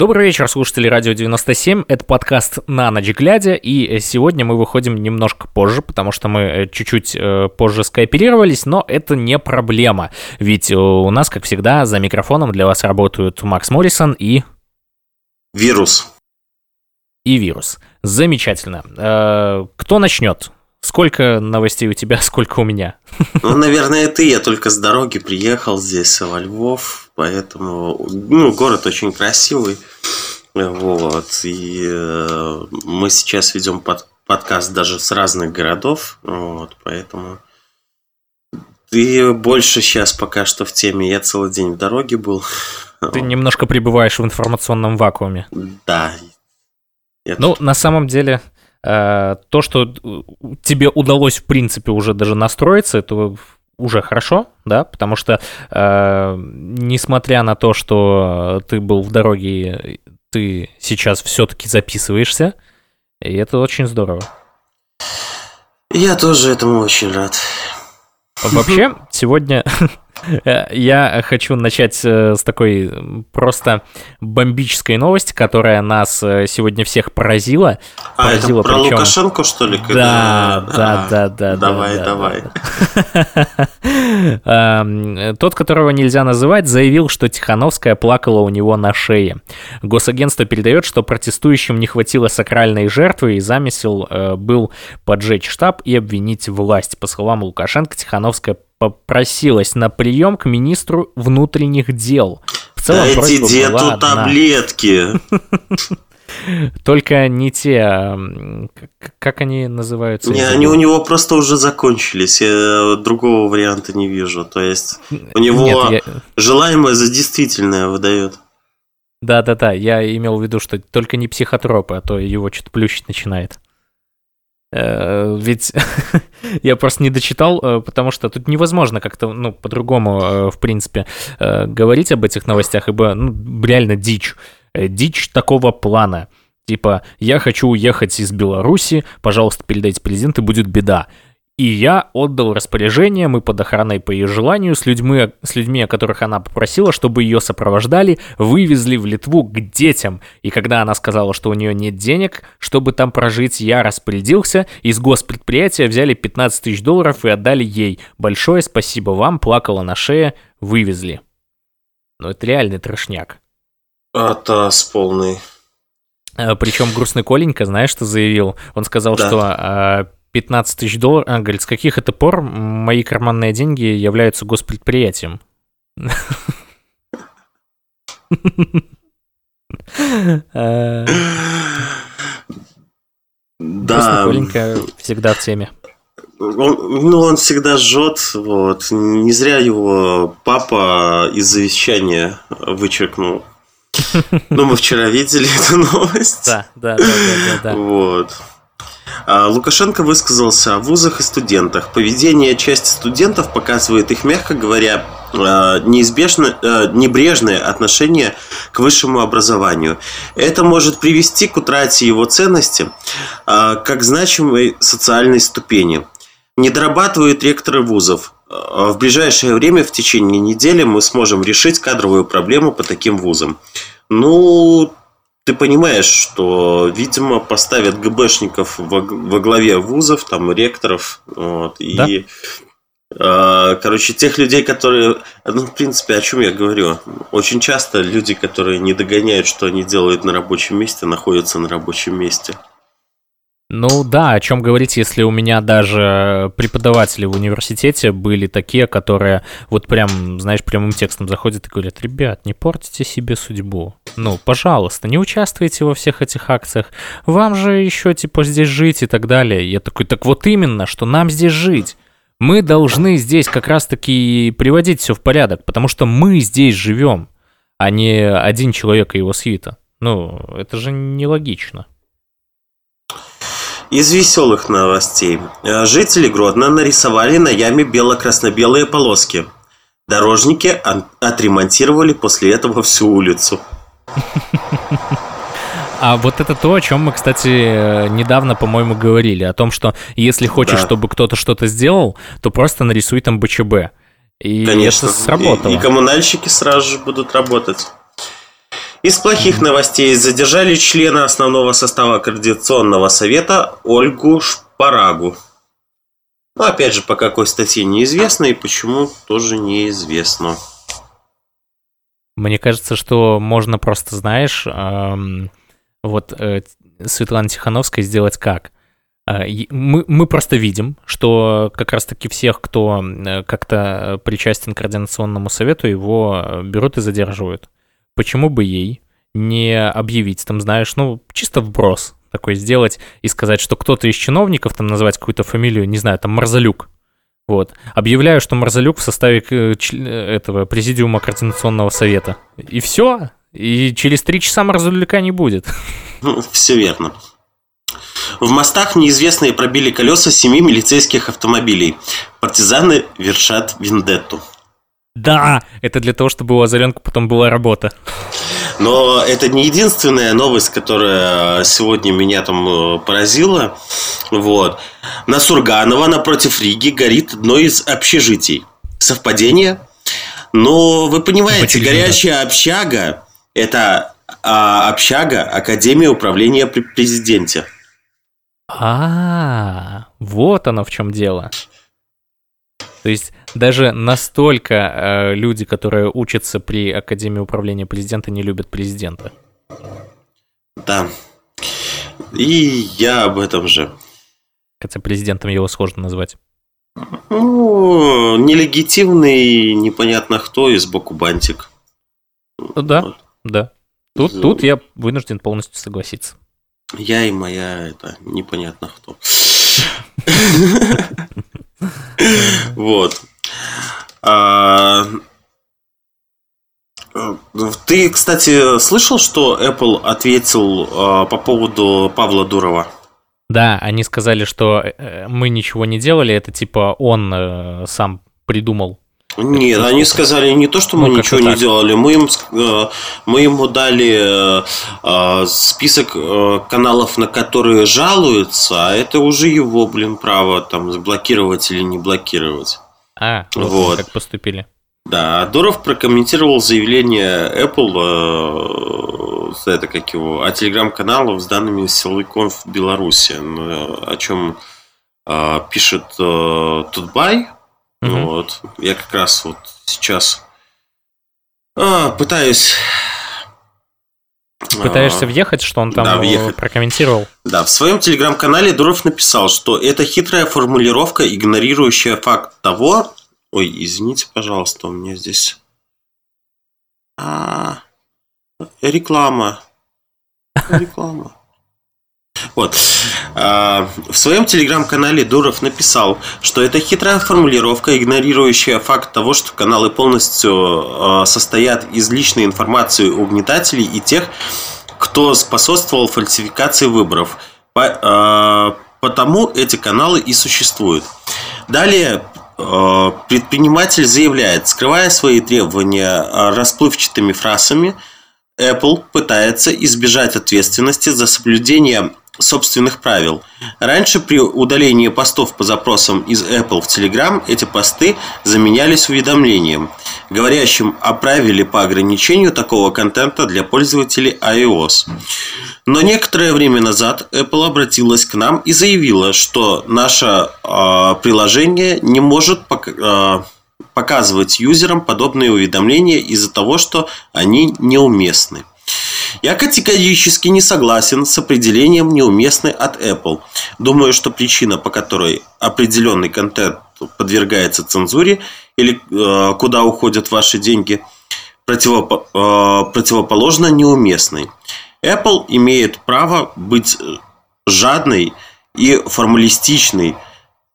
Добрый вечер, слушатели Радио 97. Это подкаст «На ночь глядя», и сегодня мы выходим немножко позже, потому что мы э, чуть-чуть э, позже скооперировались, но это не проблема, ведь у нас, как всегда, за микрофоном для вас работают Макс Моррисон и... Вирус. И вирус. Замечательно. Э, кто начнет? Сколько новостей у тебя, сколько у меня? Ну, наверное, ты. Я только с дороги приехал здесь, во Львов поэтому, ну, город очень красивый, вот, и э, мы сейчас ведем под, подкаст даже с разных городов, вот, поэтому ты больше сейчас пока что в теме, я целый день в дороге был. Ты немножко пребываешь в информационном вакууме. Да. Я ну, тут... на самом деле, э, то, что тебе удалось, в принципе, уже даже настроиться, это уже хорошо, да, потому что э, несмотря на то, что ты был в дороге, ты сейчас все-таки записываешься, и это очень здорово. Я тоже этому очень рад. Вообще, сегодня я хочу начать э, с такой просто бомбической новости, которая нас э, сегодня всех поразила. А, поразила, это про причем... Лукашенко, что ли? Да, да, да, да. Давай, да, давай. Тот, которого нельзя называть, заявил, что Тихановская плакала у него на шее. Госагентство передает, что протестующим не хватило сакральной жертвы, и замысел был поджечь штаб и обвинить власть. По словам Лукашенко, Тихановская попросилась на прием к министру внутренних дел. В целом, Дайте деду таблетки. Только не те, как они называются? Не, они у него просто уже закончились. Я другого варианта не вижу. То есть у него Нет, я... желаемое за действительное выдает. Да-да-да, я имел в виду, что только не психотропы, а то его что-то плющить начинает. Э, ведь я просто не дочитал, э, потому что тут невозможно как-то, ну, по-другому, э, в принципе, говорить об этих новостях, ибо, ну, реально дичь. Дичь такого плана. Типа, я хочу уехать из Беларуси, пожалуйста, передайте президенту, будет беда. И я отдал распоряжение, мы под охраной по ее желанию, с людьми, с людьми, о которых она попросила, чтобы ее сопровождали, вывезли в Литву к детям. И когда она сказала, что у нее нет денег, чтобы там прожить, я распорядился, из госпредприятия взяли 15 тысяч долларов и отдали ей. Большое спасибо вам, плакала на шее, вывезли. Ну это реальный трешняк. Атас полный. А, Причем грустный Коленька, знаешь, что заявил? Он сказал, да. что а, 15 тысяч долларов. А, говорит, с каких это пор мои карманные деньги являются госпредприятием? Да. Коленька всегда в теме. Он, ну, он всегда жжет, вот. Не зря его папа из завещания вычеркнул. Ну, мы вчера видели эту новость. Да, да, да, да, да. Вот. А, Лукашенко высказался о вузах и студентах. Поведение части студентов показывает их, мягко говоря, а, неизбежно, а, небрежное отношение к высшему образованию. Это может привести к утрате его ценности как значимой социальной ступени. Не дорабатывают ректоры вузов. В ближайшее время, в течение недели, мы сможем решить кадровую проблему по таким вузам. Ну, ты понимаешь, что, видимо, поставят ГБшников во, во главе вузов, там, ректоров, вот, и, да? э, короче, тех людей, которые, ну, в принципе, о чем я говорю, очень часто люди, которые не догоняют, что они делают на рабочем месте, находятся на рабочем месте. Ну да, о чем говорить, если у меня даже преподаватели в университете были такие, которые вот прям, знаешь, прямым текстом заходят и говорят, ребят, не портите себе судьбу. Ну, пожалуйста, не участвуйте во всех этих акциях. Вам же еще, типа, здесь жить и так далее. Я такой, так вот именно, что нам здесь жить. Мы должны здесь как раз-таки приводить все в порядок, потому что мы здесь живем, а не один человек и его свита. Ну, это же нелогично. Из веселых новостей. Э, жители Гродно нарисовали на яме бело-красно-белые полоски. Дорожники отремонтировали после этого всю улицу. А вот это то, о чем мы, кстати, недавно, по-моему, говорили. О том, что если хочешь, да. чтобы кто-то что-то сделал, то просто нарисуй там БЧБ. И Конечно. сработало. И, и коммунальщики сразу же будут работать. Из плохих новостей задержали члена основного состава Координационного совета Ольгу Шпарагу. Но опять же, по какой статье неизвестно и почему тоже неизвестно. Мне кажется, что можно просто, знаешь, эм, вот э, Светлана Тихановская сделать как? Э, мы, мы просто видим, что как раз-таки всех, кто э, как-то причастен к Координационному совету, его э, берут и задерживают. Почему бы ей не объявить, там, знаешь, ну, чисто вброс такой сделать и сказать, что кто-то из чиновников, там, назвать какую-то фамилию, не знаю, там, Марзалюк, вот. Объявляю, что Марзалюк в составе э, этого президиума Координационного совета. И все. И через три часа Марзалюка не будет. Все верно. В мостах неизвестные пробили колеса семи милицейских автомобилей. Партизаны вершат вендетту. Да, это для того, чтобы у Озаренко потом была работа. Но это не единственная новость, которая сегодня меня там э, поразила. Вот. На Сурганова напротив Риги горит одно из общежитий. Совпадение? Но вы понимаете, Почему горящая общага – это а, общага Академии управления при президенте. А, вот оно в чем дело. То есть даже настолько э, люди, которые учатся при Академии управления президента, не любят президента. Да. И я об этом же. Хотя президентом его сложно назвать. Ну, нелегитимный, непонятно кто и сбоку бантик. Да, вот. да. Тут, За... тут я вынужден полностью согласиться. Я и моя, это непонятно кто. Вот. А, ты, кстати, слышал, что Apple ответил а, по поводу Павла Дурова? Да, они сказали, что э, мы ничего не делали, это типа он э, сам придумал нет, они сказали не то, что мы ну, ничего не делали, мы, им, э, мы ему дали э, список э, каналов, на которые жалуются, а это уже его, блин, право там заблокировать или не блокировать. А, вот, как поступили. Да, Дуров прокомментировал заявление Apple, э, это как его, о телеграм-каналах с данными силовиков в Беларуси, о чем э, пишет э, Тутбай, Угу. Вот. Я как раз вот сейчас а, пытаюсь... Пытаешься а, въехать, что он там да, въехать. прокомментировал? Да, в своем телеграм-канале Дуров написал, что это хитрая формулировка, игнорирующая факт того... Ой, извините, пожалуйста, у меня здесь... А, реклама. Реклама. Вот. А, в своем телеграм-канале Дуров написал, что это хитрая формулировка, игнорирующая факт того, что каналы полностью а, состоят из личной информации угнетателей и тех, кто способствовал фальсификации выборов. А, потому эти каналы и существуют. Далее предприниматель заявляет, скрывая свои требования расплывчатыми фразами, Apple пытается избежать ответственности за соблюдение собственных правил. Раньше при удалении постов по запросам из Apple в Telegram эти посты заменялись уведомлением, говорящим о правиле по ограничению такого контента для пользователей iOS. Но некоторое время назад Apple обратилась к нам и заявила, что наше э, приложение не может пок- э, показывать юзерам подобные уведомления из-за того, что они неуместны. Я категорически не согласен с определением неуместный от Apple. Думаю, что причина, по которой определенный контент подвергается цензуре или э, куда уходят ваши деньги, противоп, э, противоположно неуместной. Apple имеет право быть жадной и формалистичной.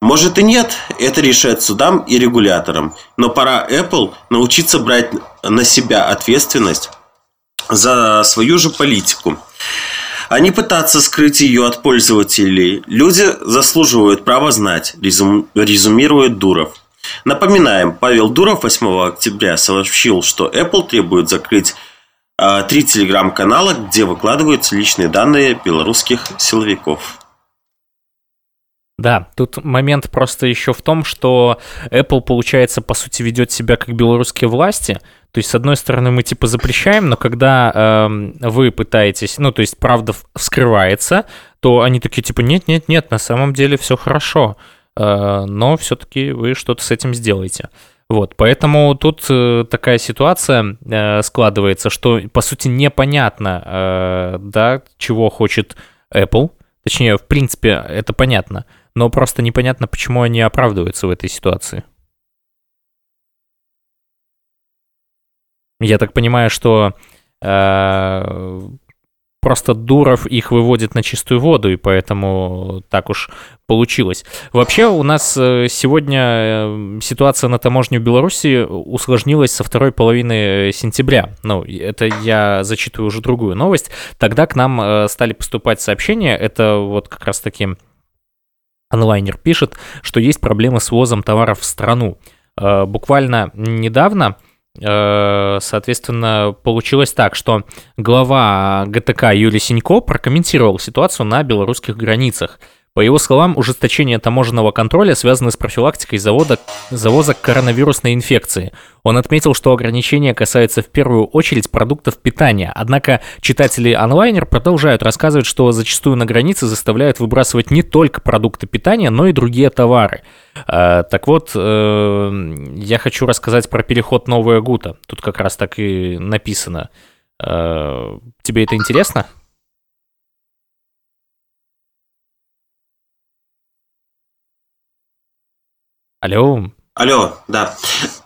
Может и нет, это решает судам и регуляторам. Но пора Apple научиться брать на себя ответственность за свою же политику а не пытаться скрыть ее от пользователей. Люди заслуживают права знать, резум, резюмирует Дуров. Напоминаем, Павел Дуров 8 октября сообщил, что Apple требует закрыть а, три телеграм-канала, где выкладываются личные данные белорусских силовиков. Да, тут момент просто еще в том, что Apple, получается, по сути, ведет себя как белорусские власти. То есть, с одной стороны, мы типа запрещаем, но когда э, вы пытаетесь, ну, то есть, правда вскрывается, то они такие типа, нет-нет-нет, на самом деле все хорошо, э, но все-таки вы что-то с этим сделаете. Вот, поэтому тут э, такая ситуация э, складывается, что, по сути, непонятно, э, да, чего хочет Apple. Точнее, в принципе, это понятно но просто непонятно, почему они оправдываются в этой ситуации. Я так понимаю, что э, просто Дуров их выводит на чистую воду, и поэтому так уж получилось. Вообще у нас э, сегодня э, ситуация на таможне в Беларуси усложнилась со второй половины сентября. Ну, это я зачитываю уже другую новость. Тогда к нам э, стали поступать сообщения, это вот как раз таки онлайнер пишет, что есть проблемы с ввозом товаров в страну. Э, буквально недавно э, соответственно, получилось так, что глава ГТК Юрий Синько прокомментировал ситуацию на белорусских границах. По его словам, ужесточение таможенного контроля связано с профилактикой завода, завоза коронавирусной инфекции. Он отметил, что ограничения касаются в первую очередь продуктов питания. Однако читатели онлайнер продолжают рассказывать, что зачастую на границе заставляют выбрасывать не только продукты питания, но и другие товары. Э, так вот, э, я хочу рассказать про переход Новая Гута. Тут как раз так и написано. Э, тебе это интересно? Алло. Алло, да.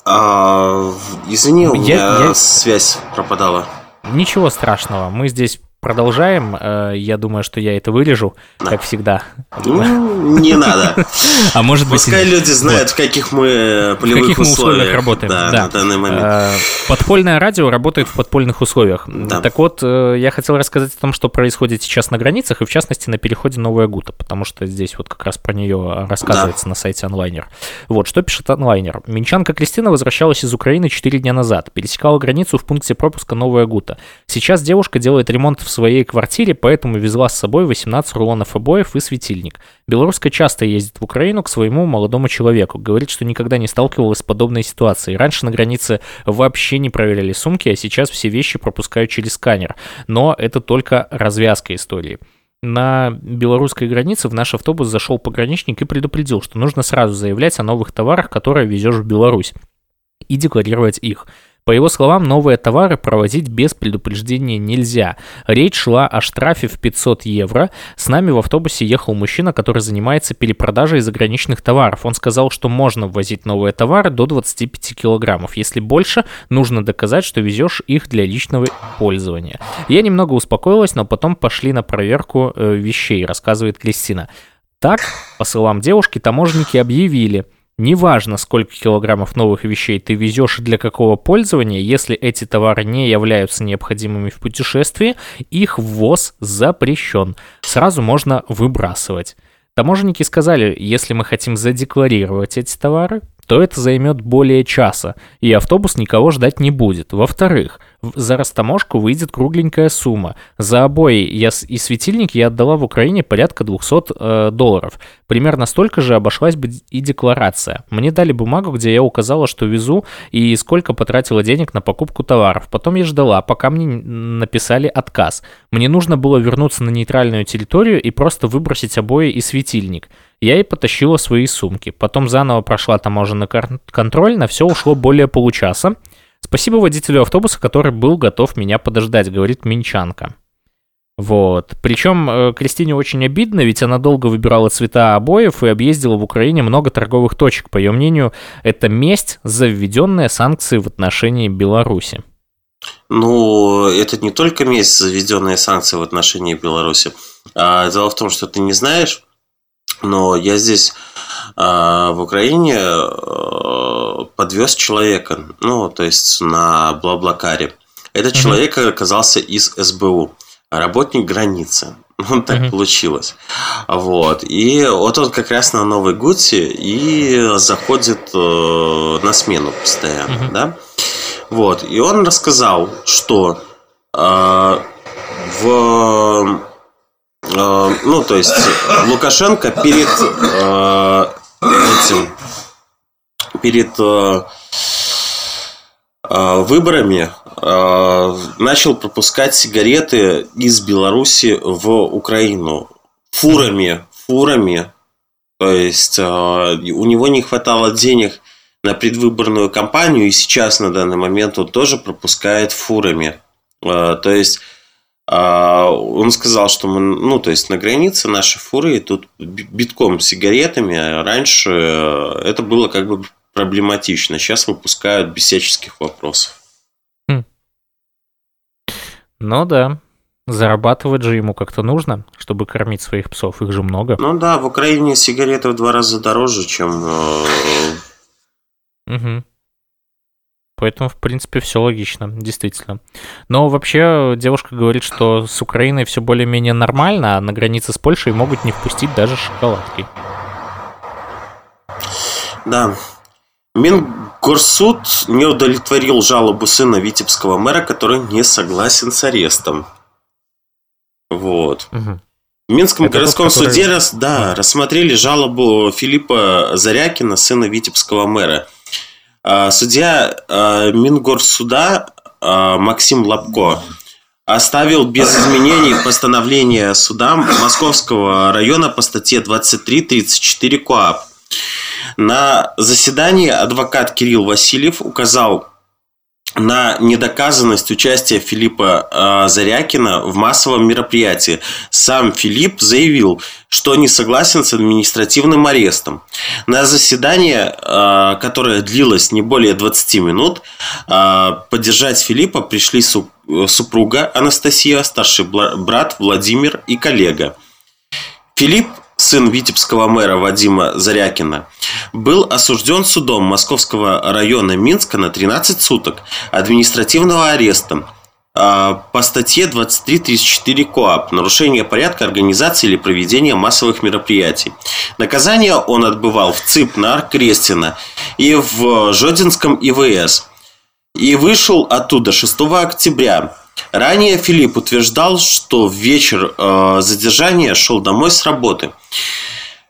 А, извини, у меня я... связь пропадала. Ничего страшного. Мы здесь продолжаем. Э, я думаю, что я это вырежу, как всегда. Ну, не надо. А может быть... Пускай люди знают, в каких мы полевых в каких мы условиях работаем. Да, на данный момент. Э, подпольное радио работает в подпольных условиях. Так вот, э, я хотел рассказать о том, что происходит сейчас на границах, и в частности на переходе Новая Гута, потому что здесь вот как раз про нее рассказывается на сайте онлайнер. Вот, что пишет онлайнер. Минчанка Кристина возвращалась из Украины 4 дня назад, пересекала границу в пункте пропуска Новая Гута. Сейчас девушка делает ремонт в своей квартире, поэтому везла с собой 18 рулонов обоев и светильник. Белоруска часто ездит в Украину к своему молодому человеку. Говорит, что никогда не сталкивалась с подобной ситуацией. Раньше на границе вообще не проверяли сумки, а сейчас все вещи пропускают через сканер. Но это только развязка истории. На белорусской границе в наш автобус зашел пограничник и предупредил, что нужно сразу заявлять о новых товарах, которые везешь в Беларусь, и декларировать их. По его словам, новые товары провозить без предупреждения нельзя. Речь шла о штрафе в 500 евро. С нами в автобусе ехал мужчина, который занимается перепродажей заграничных товаров. Он сказал, что можно ввозить новые товары до 25 килограммов. Если больше, нужно доказать, что везешь их для личного пользования. Я немного успокоилась, но потом пошли на проверку э, вещей, рассказывает Кристина. Так, по словам девушки, таможенники объявили – Неважно, сколько килограммов новых вещей ты везешь и для какого пользования, если эти товары не являются необходимыми в путешествии, их ввоз запрещен. Сразу можно выбрасывать. Таможенники сказали, если мы хотим задекларировать эти товары, то это займет более часа, и автобус никого ждать не будет. Во-вторых, за растаможку выйдет кругленькая сумма. За обои я и светильник я отдала в Украине порядка 200 э, долларов. Примерно столько же обошлась бы и декларация. Мне дали бумагу, где я указала, что везу и сколько потратила денег на покупку товаров. Потом я ждала, пока мне написали отказ. Мне нужно было вернуться на нейтральную территорию и просто выбросить обои и светильник. Я и потащила свои сумки. Потом заново прошла таможенный контроль, на все ушло более получаса. Спасибо водителю автобуса, который был готов меня подождать, говорит Минчанка. Вот. Причем э, Кристине очень обидно, ведь она долго выбирала цвета обоев и объездила в Украине много торговых точек. По ее мнению, это месть за введенные санкции в отношении Беларуси. Ну, это не только месть за введенные санкции в отношении Беларуси. А дело в том, что ты не знаешь, но я здесь э, в Украине э, подвез человека, ну, то есть на Блаблакаре. Этот mm человек оказался из СБУ, работник границы. Ну, так mm получилось. Вот. И вот он как раз на Новой Гуте и заходит э, на смену постоянно, mm да. Вот. И он рассказал, что э, в ну, то есть Лукашенко перед э, этим, перед э, э, выборами э, начал пропускать сигареты из Беларуси в Украину фурами, фурами. То есть э, у него не хватало денег на предвыборную кампанию, и сейчас на данный момент он тоже пропускает фурами. Э, то есть он сказал, что мы, ну, то есть на границе наши фуры тут битком сигаретами. А раньше э, это было как бы проблематично. Сейчас выпускают без всяческих вопросов. Хм. Ну да. Зарабатывать же ему как-то нужно, чтобы кормить своих псов. Их же много. Ну да, в Украине сигареты в два раза дороже, чем... Угу. Поэтому, в принципе, все логично, действительно. Но вообще девушка говорит, что с Украиной все более-менее нормально, а на границе с Польшей могут не впустить даже шоколадкой. Да. Мингорсуд не удовлетворил жалобу сына витебского мэра, который не согласен с арестом. Вот. Угу. В Минском Это городском тот, который... суде раз, да, рассмотрели жалобу Филиппа Зарякина, сына витебского мэра – судья а, Мингорсуда а, Максим Лапко оставил без изменений постановление суда Московского района по статье 23.34 КОАП. На заседании адвокат Кирилл Васильев указал на недоказанность участия Филиппа э, Зарякина в массовом мероприятии. Сам Филипп заявил, что не согласен с административным арестом. На заседание, э, которое длилось не более 20 минут, э, поддержать Филиппа пришли супруга Анастасия, старший брат Владимир и коллега. Филипп сын витебского мэра Вадима Зарякина, был осужден судом Московского района Минска на 13 суток административного ареста а, по статье 2334 КОАП «Нарушение порядка организации или проведения массовых мероприятий». Наказание он отбывал в ЦИП на Аркрестина и в Жодинском ИВС. И вышел оттуда 6 октября Ранее Филипп утверждал, что в вечер э, задержания шел домой с работы.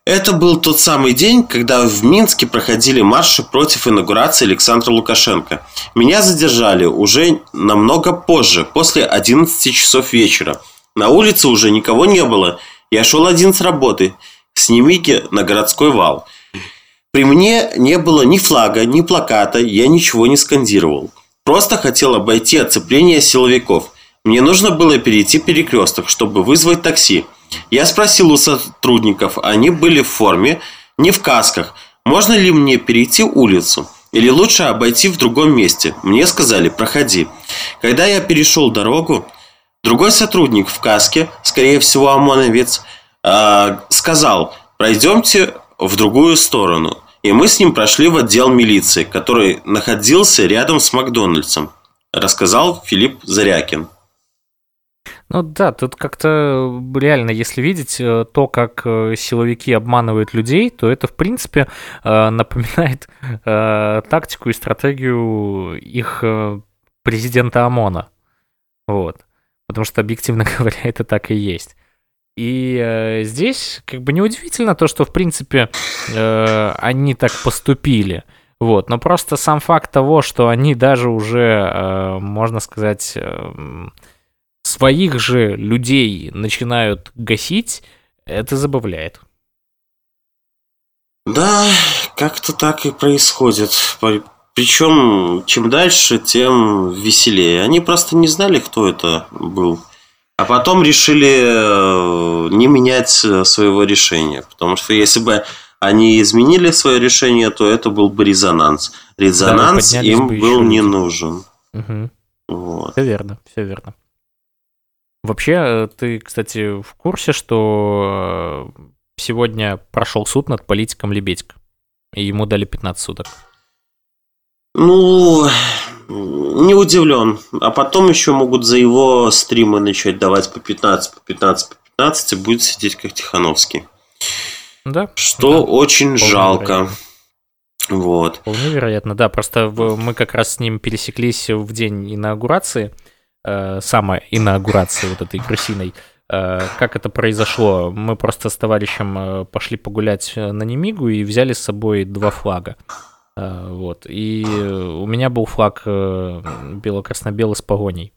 Это был тот самый день, когда в Минске проходили марши против инаугурации Александра Лукашенко. Меня задержали уже намного позже, после 11 часов вечера. На улице уже никого не было. Я шел один с работы, с Немиги на городской вал. При мне не было ни флага, ни плаката, я ничего не скандировал. Просто хотел обойти оцепление силовиков. Мне нужно было перейти перекресток, чтобы вызвать такси. Я спросил у сотрудников, они были в форме, не в касках. Можно ли мне перейти улицу? Или лучше обойти в другом месте? Мне сказали, проходи. Когда я перешел дорогу, другой сотрудник в каске, скорее всего ОМОНовец, э, сказал, пройдемте в другую сторону. И мы с ним прошли в отдел милиции, который находился рядом с Макдональдсом, рассказал Филипп Зарякин. Ну да, тут как-то реально, если видеть э, то, как э, силовики обманывают людей, то это, в принципе, э, напоминает тактику и стратегию их президента ОМОНа. Вот. Потому что, объективно говоря, это так и есть. И э, здесь как бы неудивительно то, что в принципе э, они так поступили. Вот, но просто сам факт того, что они даже уже, э, можно сказать, э, своих же людей начинают гасить, это забавляет. Да, как-то так и происходит. Причем, чем дальше, тем веселее. Они просто не знали, кто это был. А потом решили э, не менять э, своего решения. Потому что если бы они изменили свое решение, то это был бы резонанс. Резонанс да, им был не нужен. Угу. Вот. Все верно, все верно. Вообще, э, ты, кстати, в курсе, что сегодня прошел суд над политиком Лебедько, и ему дали 15 суток? Ну, не удивлен. А потом еще могут за его стримы начать давать по 15, по 15, по 15, и будет сидеть как Тихановский. Да. Что да. очень Вполне жалко. Вероятно. Вот. Вполне вероятно, да. Просто мы как раз с ним пересеклись в день инаугурации, э, самой инаугурации вот этой крысиной. Как это произошло? Мы просто с товарищем пошли погулять на Немигу и взяли с собой два флага. Вот. И у меня был флаг бело-красно-белый с погоней.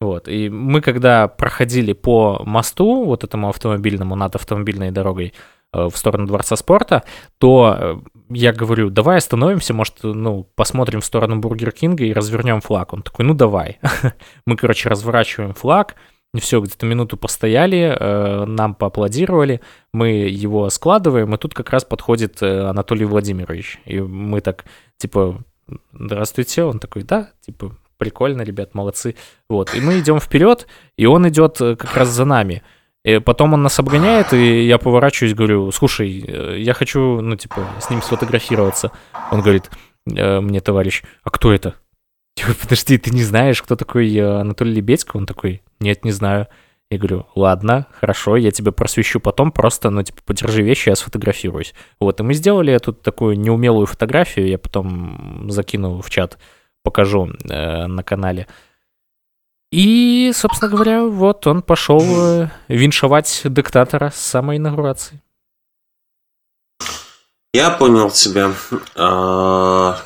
Вот. И мы, когда проходили по мосту, вот этому автомобильному, над автомобильной дорогой, в сторону Дворца спорта, то я говорю, давай остановимся, может, ну, посмотрим в сторону Бургер Кинга и развернем флаг. Он такой, ну, давай. Мы, короче, разворачиваем флаг, все, где-то минуту постояли, э, нам поаплодировали, мы его складываем, и тут как раз подходит э, Анатолий Владимирович. И мы так, типа, здравствуйте, он такой, да, типа, прикольно, ребят, молодцы. Вот, и мы идем вперед, и он идет э, как раз за нами. И потом он нас обгоняет, и я поворачиваюсь, говорю, слушай, я хочу, ну, типа, с ним сфотографироваться. Он говорит, мне, товарищ, а кто это? Типа, подожди, ты не знаешь, кто такой э, Анатолий Лебедько? Он такой, нет, не знаю. Я говорю, ладно, хорошо, я тебя просвещу потом, просто, ну, типа, подержи вещи, я сфотографируюсь. Вот, и мы сделали эту такую неумелую фотографию, я потом закину в чат, покажу э, на канале. И, собственно говоря, вот он пошел э, виншевать диктатора с самой инаугурации. Я понял тебя. А,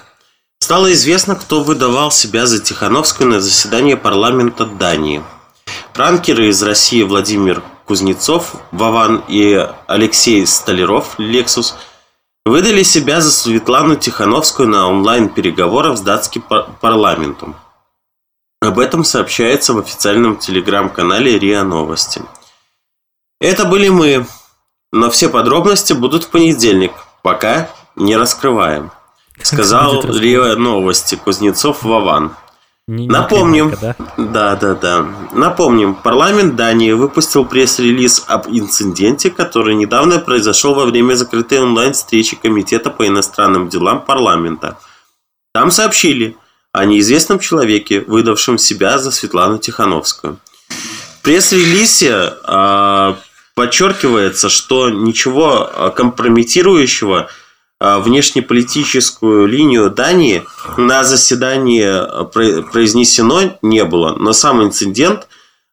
стало известно, кто выдавал себя за Тихановскую на заседании парламента Дании. Пранкеры из России Владимир Кузнецов, Вован и Алексей Столяров, Лексус, выдали себя за Светлану Тихановскую на онлайн-переговорах с датским парламентом. Об этом сообщается в официальном телеграм-канале РИА Новости. Это были мы, но все подробности будут в понедельник, пока не раскрываем. Сказал РИА Новости Кузнецов Вован. Не, Напомним, да? да, да, да. Напомним, парламент Дании выпустил пресс-релиз об инциденте, который недавно произошел во время закрытой онлайн-встречи Комитета по иностранным делам парламента. Там сообщили, о неизвестном человеке, выдавшем себя за Светлану Тихановскую. В пресс-релизе э, подчеркивается, что ничего а, компрометирующего э, внешнеполитическую линию Дании на заседании произнесено не было, но сам инцидент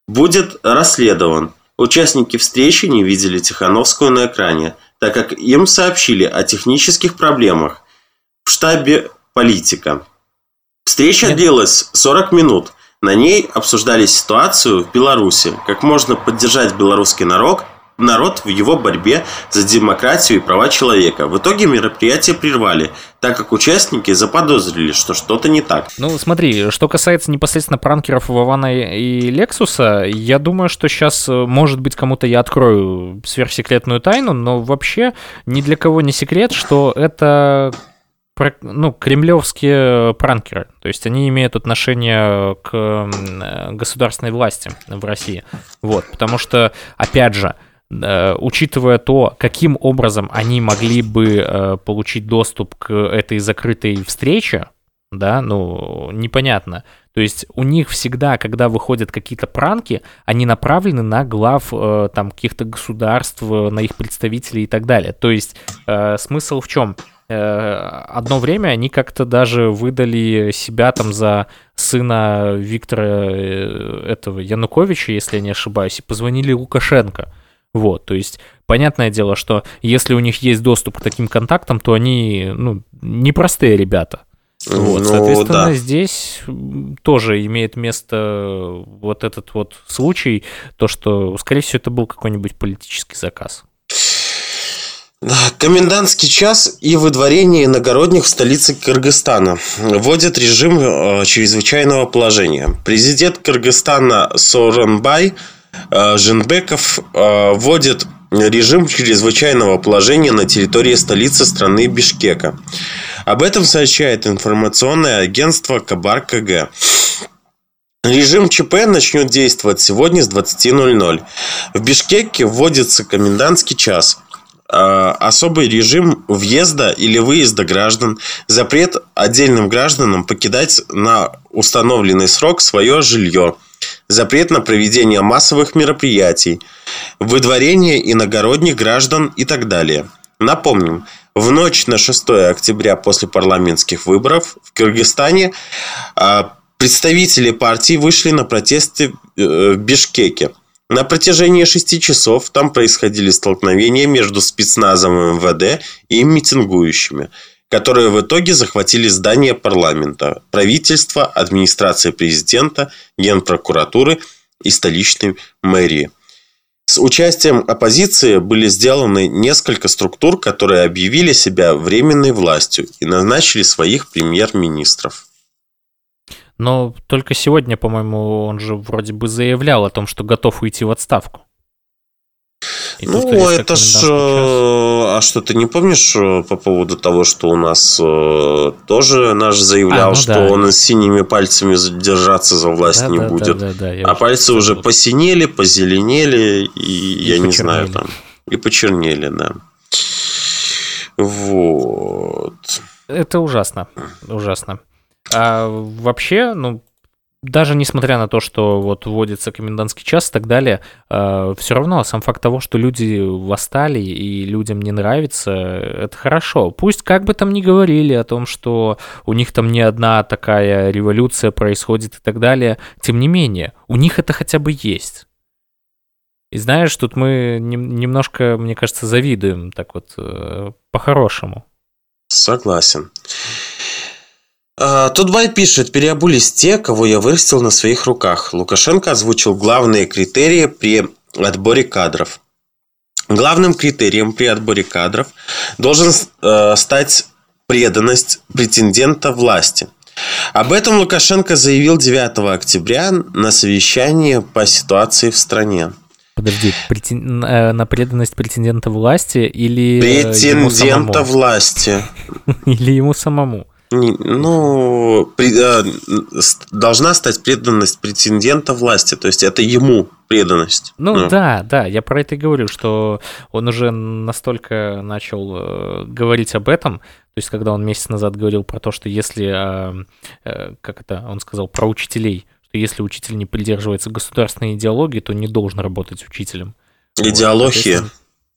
будет расследован. Участники встречи не видели Тихановскую на экране, так как им сообщили о технических проблемах в штабе политика. Встреча длилась 40 минут. На ней обсуждали ситуацию в Беларуси, как можно поддержать белорусский народ, народ в его борьбе за демократию и права человека. В итоге мероприятие прервали, так как участники заподозрили, что что-то не так. Ну, смотри, что касается непосредственно пранкеров Вована и Лексуса, я думаю, что сейчас, э, может быть, кому-то я открою сверхсекретную тайну, но вообще ни для кого не секрет, что это ну, кремлевские пранкеры. То есть они имеют отношение к государственной власти в России. Вот, потому что, опять же, э, учитывая то, каким образом они могли бы э, получить доступ к этой закрытой встрече, да, ну, непонятно. То есть у них всегда, когда выходят какие-то пранки, они направлены на глав э, там каких-то государств, на их представителей и так далее. То есть э, смысл в чем? Э, одно время они как-то даже выдали себя там за сына Виктора э, этого Януковича, если я не ошибаюсь, и позвонили Лукашенко. Вот, то есть понятное дело, что если у них есть доступ к таким контактам, то они, ну, непростые ребята. Вот, ну, соответственно, да. здесь тоже имеет место вот этот вот случай, то, что, скорее всего, это был какой-нибудь политический заказ. Комендантский час и выдворение иногородних в столице Кыргызстана вводят режим э, чрезвычайного положения. Президент Кыргызстана Сооронбай э, Женбеков э, вводит режим чрезвычайного положения на территории столицы страны Бишкека. Об этом сообщает информационное агентство Кабар КГ. Режим ЧП начнет действовать сегодня с 20.00. В Бишкеке вводится комендантский час – Э, особый режим въезда или выезда граждан, запрет отдельным гражданам покидать на установленный срок свое жилье, запрет на проведение массовых мероприятий, выдворение иногородних граждан и так далее. Напомним, в ночь на 6 октября после парламентских выборов в Кыргызстане э, представители партии вышли на протесты э, в Бишкеке. На протяжении шести часов там происходили столкновения между спецназом МВД и митингующими, которые в итоге захватили здание парламента, правительства, администрации президента, генпрокуратуры и столичной мэрии. С участием оппозиции были сделаны несколько структур, которые объявили себя временной властью и назначили своих премьер-министров. Но только сегодня, по-моему, он же вроде бы заявлял о том, что готов уйти в отставку. И ну, это ж... Э, а что, ты не помнишь э, по поводу того, что у нас э, тоже наш заявлял, а, ну что да. он с синими пальцами держаться за власть да, не да, будет. Да, да, да, а пальцы уже забыл. посинели, позеленели, и, и я почернели. не знаю, там, и почернели, да. Вот. Это ужасно, ужасно. А вообще, ну, даже несмотря на то, что вот вводится комендантский час и так далее, э, все равно сам факт того, что люди восстали и людям не нравится, это хорошо. Пусть как бы там ни говорили о том, что у них там не одна такая революция происходит и так далее, тем не менее, у них это хотя бы есть. И знаешь, тут мы немножко, мне кажется, завидуем так вот э, по-хорошему. Согласен. А, Тутбай пишет, переобулись те, кого я вырастил на своих руках. Лукашенко озвучил главные критерии при отборе кадров. Главным критерием при отборе кадров должен э, стать преданность претендента власти. Об этом Лукашенко заявил 9 октября на совещании по ситуации в стране. Подожди, претен... Э, на преданность претендента власти или э, претендента власти или ему самому? Ну, при, э, должна стать преданность претендента власти, то есть это ему преданность. Ну, ну да, да, я про это и говорю, что он уже настолько начал э, говорить об этом, то есть когда он месяц назад говорил про то, что если, э, э, как это он сказал, про учителей, что если учитель не придерживается государственной идеологии, то не должен работать учителем. Идеология. Вот,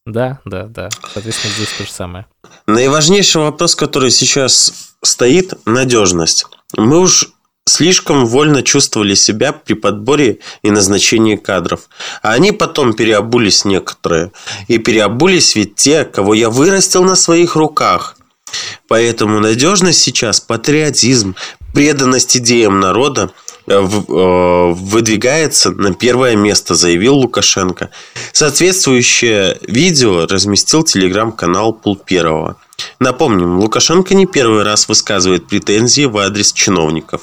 да, да, да. Соответственно, здесь то же самое. Наиважнейший вопрос, который сейчас стоит – надежность. Мы уж слишком вольно чувствовали себя при подборе и назначении кадров. А они потом переобулись некоторые. И переобулись ведь те, кого я вырастил на своих руках. Поэтому надежность сейчас, патриотизм, преданность идеям народа выдвигается на первое место, заявил Лукашенко. Соответствующее видео разместил телеграм-канал Пул Первого. Напомним, Лукашенко не первый раз высказывает претензии в адрес чиновников.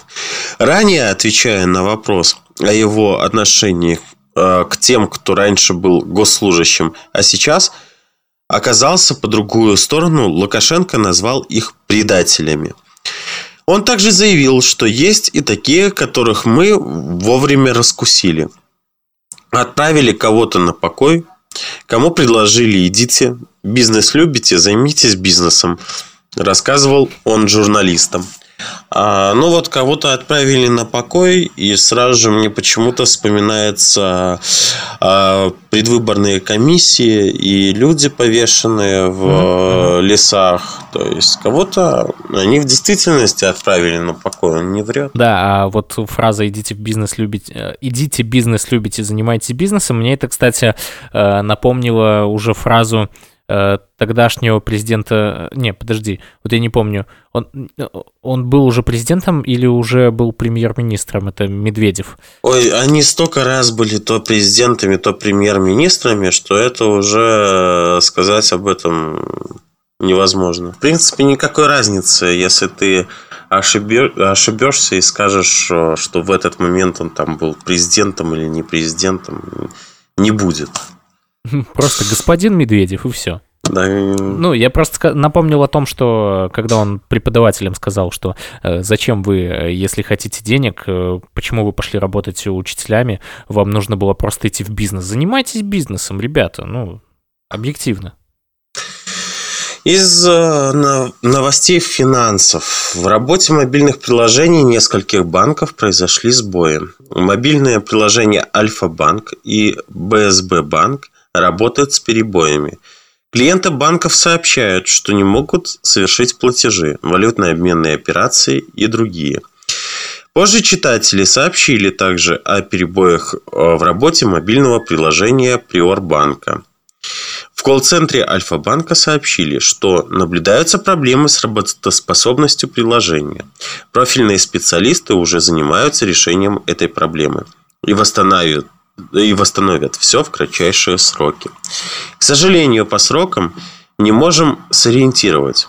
Ранее, отвечая на вопрос о его отношении э, к тем, кто раньше был госслужащим, а сейчас оказался по другую сторону, Лукашенко назвал их предателями. Он также заявил, что есть и такие, которых мы вовремя раскусили. Отправили кого-то на покой, кому предложили идите, бизнес любите, займитесь бизнесом, рассказывал он журналистам. А, ну вот кого-то отправили на покой, и сразу же мне почему-то вспоминается а, предвыборные комиссии и люди, повешенные в mm-hmm. лесах. То есть кого-то они в действительности отправили на покой, он не врет. Да, а вот фраза «идите в бизнес любите», э, «идите бизнес любите, занимайтесь бизнесом», мне это, кстати, э, напомнило уже фразу тогдашнего президента... Не, подожди, вот я не помню. Он, он был уже президентом или уже был премьер-министром? Это Медведев. Ой, они столько раз были то президентами, то премьер-министрами, что это уже сказать об этом невозможно. В принципе, никакой разницы, если ты ошибешься и скажешь, что в этот момент он там был президентом или не президентом, не будет. Просто господин Медведев, и все. Да. Ну, я просто напомнил о том, что когда он преподавателям сказал, что э, зачем вы, э, если хотите денег, э, почему вы пошли работать учителями, вам нужно было просто идти в бизнес. Занимайтесь бизнесом, ребята, ну, объективно. Из э, новостей финансов. В работе мобильных приложений нескольких банков произошли сбои. Мобильное приложение Альфа-банк и БСБ банк работают с перебоями. Клиенты банков сообщают, что не могут совершить платежи, валютно-обменные операции и другие. Позже читатели сообщили также о перебоях э, в работе мобильного приложения Приорбанка. В колл-центре Альфа-банка сообщили, что наблюдаются проблемы с работоспособностью приложения. Профильные специалисты уже занимаются решением этой проблемы и восстановят, и восстановят все в кратчайшие сроки. К сожалению, по срокам не можем сориентировать.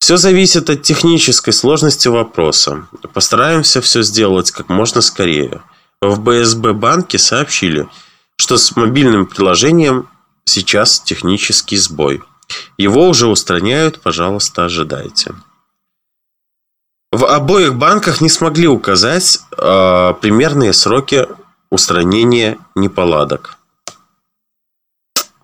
Все зависит от технической сложности вопроса. Постараемся все сделать как можно скорее. В БСБ банке сообщили, что с мобильным приложением сейчас технический сбой. Его уже устраняют, пожалуйста, ожидайте. В обоих банках не смогли указать э, примерные сроки устранения неполадок.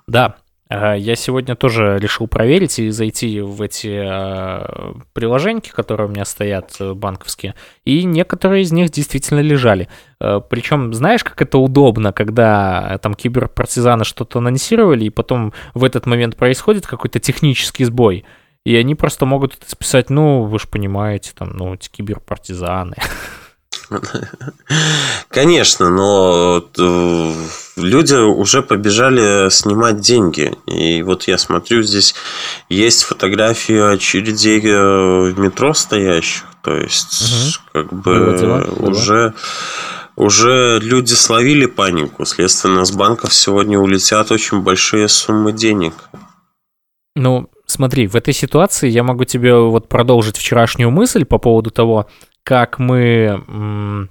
Да, я сегодня тоже решил проверить и зайти в эти э, приложения, которые у меня стоят э, банковские, и некоторые из них действительно лежали. Э, причем, знаешь, как это удобно, когда там киберпартизаны что-то анонсировали, и потом в этот момент происходит какой-то технический сбой, и они просто могут это списать, ну, вы же понимаете, там, ну, эти киберпартизаны. Конечно, но э, люди уже побежали снимать деньги. И вот я смотрю, здесь есть фотографии очередей э, в метро стоящих. То есть, угу. как бы дела, уже... Уже люди словили панику, следственно, с банков сегодня улетят очень большие суммы денег. Ну, смотри, в этой ситуации я могу тебе вот продолжить вчерашнюю мысль по поводу того, как мы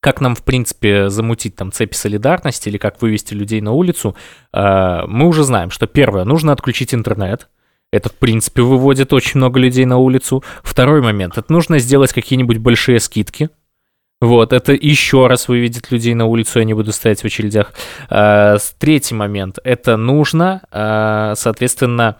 как нам, в принципе, замутить там цепи солидарности или как вывести людей на улицу, э, мы уже знаем, что первое, нужно отключить интернет. Это, в принципе, выводит очень много людей на улицу. Второй момент, это нужно сделать какие-нибудь большие скидки. Вот, это еще раз выведет людей на улицу, и они будут стоять в очередях. Э, третий момент, это нужно, э, соответственно,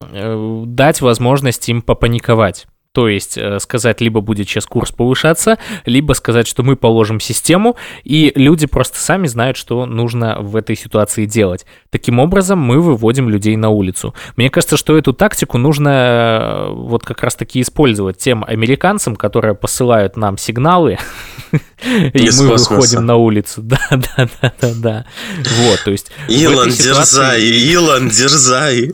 дать возможность им попаниковать. То есть э, сказать, либо будет сейчас курс повышаться, либо сказать, что мы положим систему, и люди просто сами знают, что нужно в этой ситуации делать. Таким образом, мы выводим людей на улицу. Мне кажется, что эту тактику нужно э, вот как раз-таки использовать тем американцам, которые посылают нам сигналы, и мы выходим на улицу. Да, да, да, да, да. Вот, то есть... Илон, дерзай, Илон, дерзай.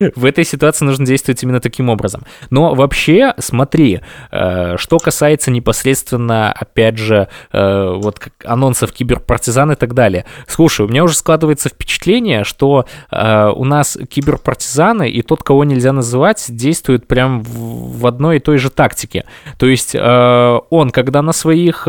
В этой ситуации нужно действовать именно таким образом. Но вообще, смотри, э, что касается непосредственно, опять же, э, вот анонсов киберпартизан и так далее. Слушай, у меня уже складывается впечатление, что э, у нас киберпартизаны и тот, кого нельзя называть, действуют прям в одной и той же тактике. То есть он, когда на своих,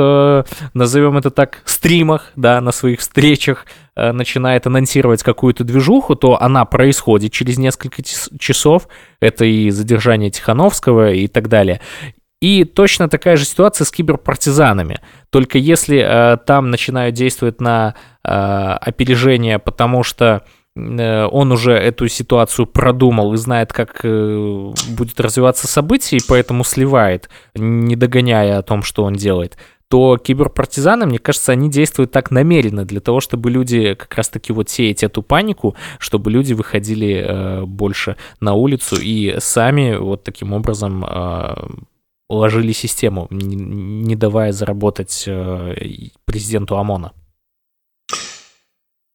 назовем это так, стримах, да, на своих встречах, начинает анонсировать какую-то движуху, то она происходит через несколько часов. Это и задержание Тихановского и так далее. И точно такая же ситуация с киберпартизанами. Только если э, там начинают действовать на э, опережение, потому что э, он уже эту ситуацию продумал и знает, как э, будет развиваться событие, и поэтому сливает, не догоняя о том, что он делает, то киберпартизаны, мне кажется, они действуют так намеренно для того, чтобы люди как раз-таки вот сеять эту панику, чтобы люди выходили э, больше на улицу и сами вот таким образом э, уложили систему, не, не давая заработать э, президенту ОМОНа.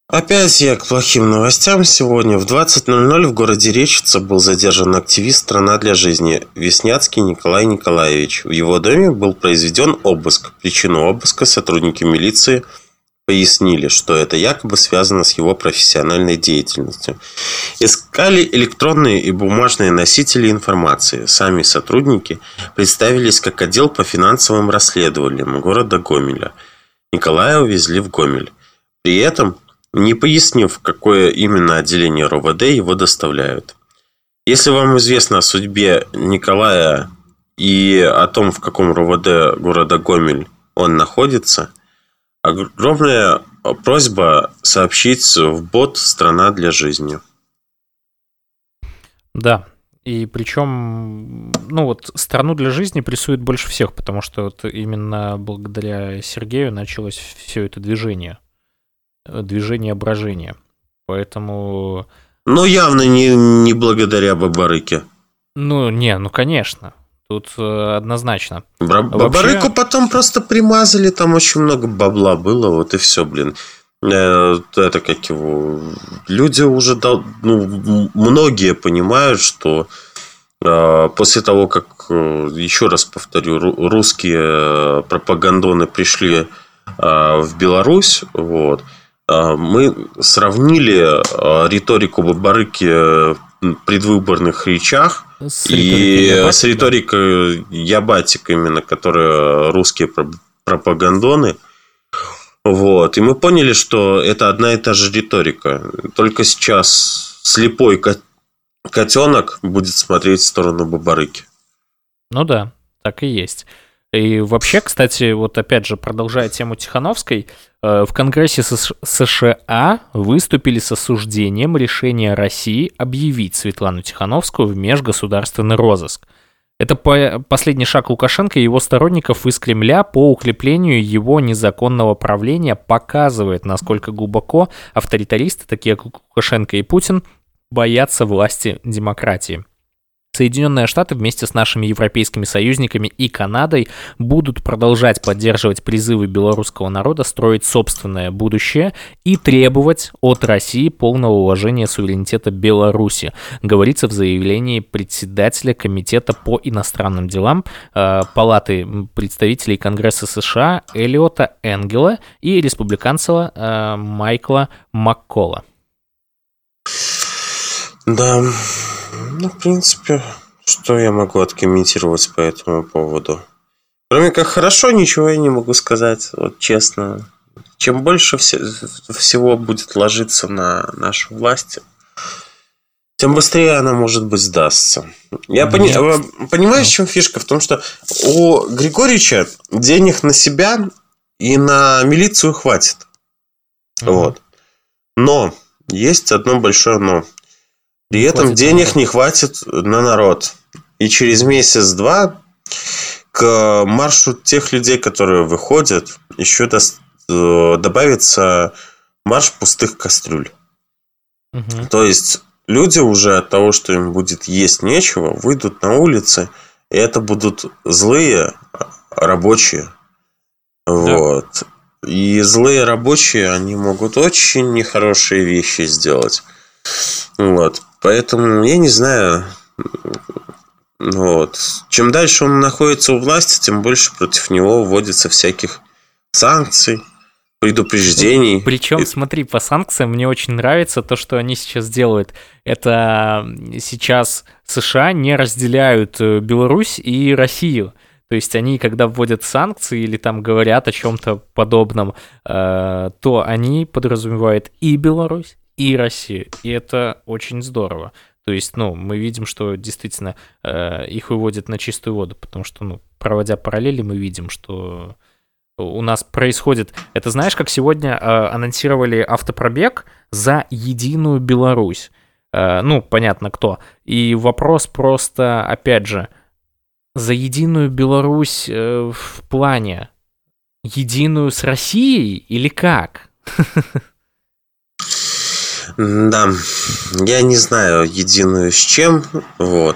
Опять я к плохим новостям. Сегодня в 20.00 в городе Речица был задержан активист «Страна для жизни» Весняцкий Николай Николаевич. В его доме был произведен обыск. Причину обыска сотрудники милиции пояснили, что это якобы связано с его профессиональной деятельностью. Искали электронные и бумажные носители информации. Сами сотрудники представились как отдел по финансовым расследованиям города Гомеля. Николая увезли в Гомель. При этом не пояснив, какое именно отделение РОВД его доставляют. Если вам известно о судьбе Николая и о том, в каком РОВД города Гомель он находится, огромная просьба сообщить в бот «Страна для жизни». Да, и причем, ну вот, страну для жизни прессует больше всех, потому что вот именно благодаря Сергею началось все это движение. Движение брожения. Поэтому... Ну, явно не, не благодаря Бабарыке. Ну, не, ну, конечно. Тут э, однозначно. Бра- Бабарыку потом просто примазали, там очень много бабла было, вот и все, блин. Э, это как его... Люди уже... Ну, многие понимают, что э, после того, как, э, еще раз повторю, русские пропагандоны пришли в Беларусь, вот, мы сравнили риторику Бабарыки в предвыборных речах с и риторикой с риторикой Ябатик именно, которые русские пропагандоны. Вот. И мы поняли, что это одна и та же риторика. Только сейчас слепой котенок будет смотреть в сторону Бабарыки. Ну да, так и есть. И вообще, кстати, вот опять же, продолжая тему Тихановской, э, в Конгрессе США выступили с осуждением решения России объявить Светлану Тихановскую в межгосударственный розыск. Это последний шаг Лукашенко и его сторонников из Кремля по укреплению его незаконного правления показывает, насколько глубоко авторитаристы, такие как Лукашенко и Путин, боятся власти демократии. Соединенные Штаты вместе с нашими европейскими союзниками и Канадой будут продолжать поддерживать призывы белорусского народа строить собственное будущее и требовать от России полного уважения суверенитета Беларуси, говорится в заявлении председателя Комитета по иностранным делам э, Палаты представителей Конгресса США Элиота Энгела и республиканца э, Майкла Маккола. Да, ну, в принципе, что я могу откомментировать по этому поводу? Кроме как хорошо, ничего я не могу сказать, вот честно. Чем больше все, всего будет ложиться на нашу власть, тем быстрее она, может быть, сдастся. Я пони... понимаю, в чем фишка? В том, что у Григорьевича денег на себя и на милицию хватит. Mm-hmm. Вот. Но есть одно большое но. При этом хватит денег не хватит на народ. И через месяц-два к маршу тех людей, которые выходят, еще э, добавится марш пустых кастрюль. Угу. То есть люди уже от того, что им будет есть нечего, выйдут на улицы, и это будут злые рабочие. Да. Вот. И злые рабочие, они могут очень нехорошие вещи сделать. Вот. Поэтому я не знаю. Вот. Чем дальше он находится у власти, тем больше против него вводится всяких санкций, предупреждений. Причем, смотри, по санкциям мне очень нравится то, что они сейчас делают. Это сейчас США не разделяют э, Беларусь и Россию. То есть они, когда вводят санкции или там говорят о чем-то подобном, э, то они подразумевают и Беларусь, и Россию. И это очень здорово. То есть, ну, мы видим, что действительно э, их выводят на чистую воду, потому что, ну, проводя параллели, мы видим, что у нас происходит... Это знаешь, как сегодня э, анонсировали автопробег за единую Беларусь. Э, ну, понятно, кто. И вопрос просто, опять же, за единую Беларусь э, в плане единую с Россией или как? Да, я не знаю единую с чем, вот.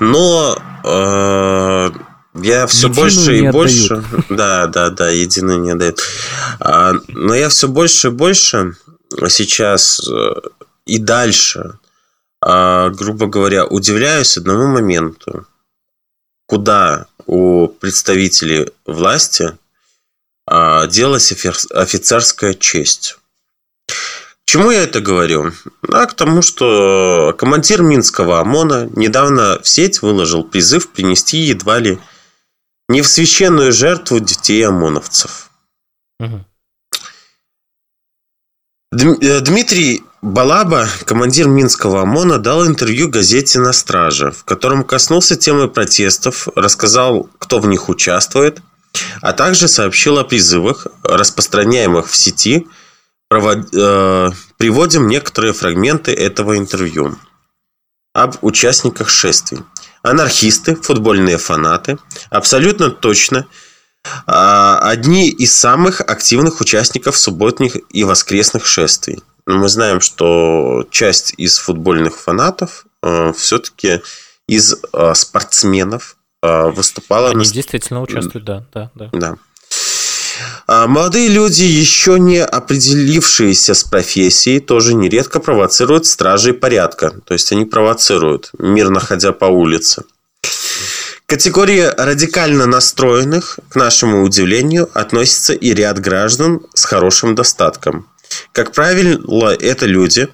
Но э, я все единую больше и больше, отдают. да, да, да, единую не дают. А, но я все больше и больше сейчас э, и дальше, а, грубо говоря, удивляюсь одному моменту, куда у представителей власти а, делась офицерская честь. Чему я это говорю? А к тому, что командир Минского ОМОНа недавно в сеть выложил призыв принести едва ли не в священную жертву детей ОМОНовцев. Угу. Дмитрий Балаба, командир Минского ОМОНа, дал интервью газете «На страже», в котором коснулся темы протестов, рассказал, кто в них участвует, а также сообщил о призывах, распространяемых в сети – провод... э, приводим некоторые фрагменты этого интервью об участниках шествий. Анархисты, футбольные фанаты, абсолютно точно э, одни из самых активных участников субботних и воскресных шествий. Мы знаем, что часть из футбольных фанатов э, все-таки из э, спортсменов, выступала... Они на... действительно участвуют, да, да, да. Да. А молодые люди, еще не определившиеся с профессией, тоже нередко провоцируют стражей порядка. То есть они провоцируют, мирно ходя по улице. К категории радикально настроенных, к нашему удивлению, относится и ряд граждан с хорошим достатком. Как правило, это люди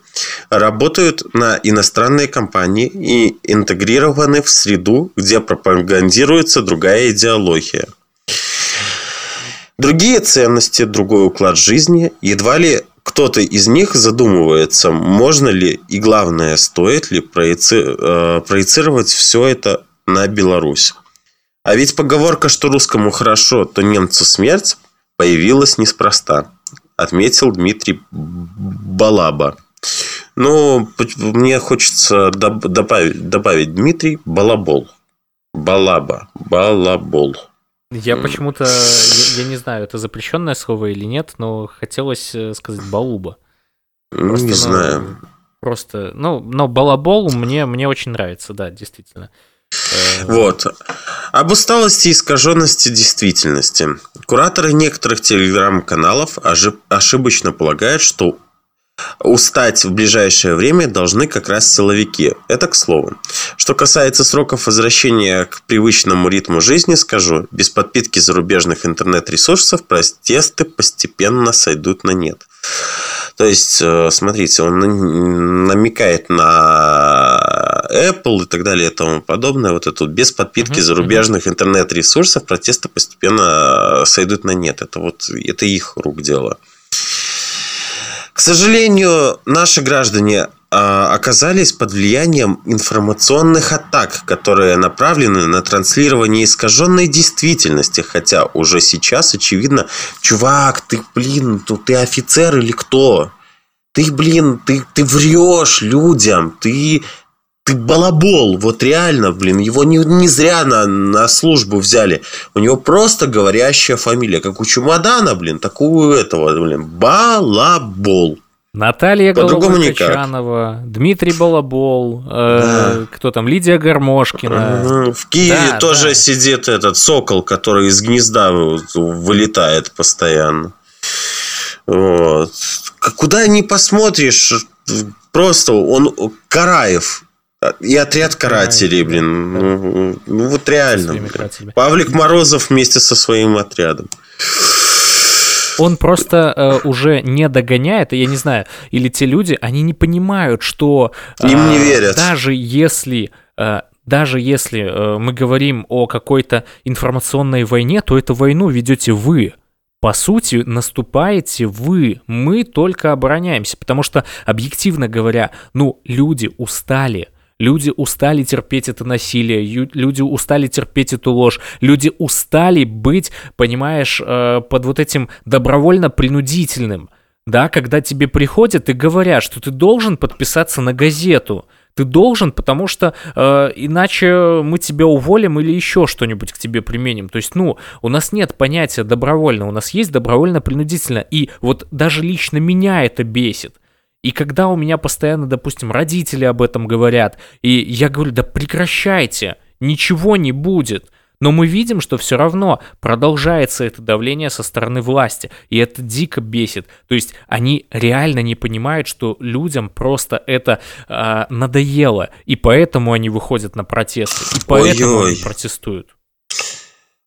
работают на иностранные компании и интегрированы в среду, где пропагандируется другая идеология – Другие ценности, другой уклад жизни, едва ли кто-то из них задумывается, можно ли и главное, стоит ли проеци... Э, проецировать все это на Беларусь. А ведь поговорка, что русскому хорошо, то немцу смерть, появилась неспроста, отметил Дмитрий Балаба. Но мне хочется добавить, добавить Дмитрий Балабол. Балаба. Балабол. Я почему-то, я, я не знаю, это запрещенное слово или нет, но хотелось э, сказать балуба. Просто, не ну, знаю. Просто, ну, но балабол мне, мне очень нравится, да, действительно. Э, вот. Об усталости и искаженности действительности. Кураторы некоторых телеграм-каналов ошибочно полагают, что Устать в ближайшее время должны как раз силовики. Это к слову. Что касается сроков возвращения к привычному ритму жизни, скажу, без подпитки зарубежных интернет-ресурсов протесты постепенно сойдут на нет. То есть, э, смотрите, он намекает на Apple и так далее и тому подобное. Вот это без подпитки uh-huh, зарубежных uh-huh. интернет-ресурсов протесты постепенно сойдут на нет. Это вот это их рук дело. К сожалению, наши граждане а, оказались под влиянием информационных атак, которые направлены на транслирование искаженной действительности, хотя уже сейчас очевидно, чувак, ты, блин, ну ты офицер или кто? Ты, блин, ты, ты врешь людям, ты ты балабол, вот реально, блин, его не, не зря на, на службу взяли. У него просто говорящая фамилия, как у чемодана, блин, такую этого, блин, балабол. Наталья Голова-Качанова, Дмитрий Балабол, э, да. кто там, Лидия Гармошкина. В Киеве да, тоже да. сидит этот сокол, который из гнезда вылетает постоянно. Вот. Куда ни посмотришь, просто он Караев, и отряд карателей, блин. Ну, ну вот реально. Павлик Морозов вместе со своим отрядом. Он просто э, уже не догоняет, я не знаю, или те люди, они не понимают, что э, им не верят. Даже если э, даже если э, мы говорим о какой-то информационной войне, то эту войну ведете вы. По сути, наступаете вы, мы только обороняемся, потому что, объективно говоря, ну, люди устали, Люди устали терпеть это насилие, люди устали терпеть эту ложь, люди устали быть, понимаешь, э, под вот этим добровольно-принудительным. Да, когда тебе приходят и говорят, что ты должен подписаться на газету, ты должен, потому что э, иначе мы тебя уволим или еще что-нибудь к тебе применим. То есть, ну, у нас нет понятия добровольно, у нас есть добровольно-принудительно. И вот даже лично меня это бесит. И когда у меня постоянно, допустим, родители об этом говорят, и я говорю, да прекращайте, ничего не будет. Но мы видим, что все равно продолжается это давление со стороны власти, и это дико бесит. То есть они реально не понимают, что людям просто это э, надоело, и поэтому они выходят на протесты, и поэтому Ой-ой. они протестуют.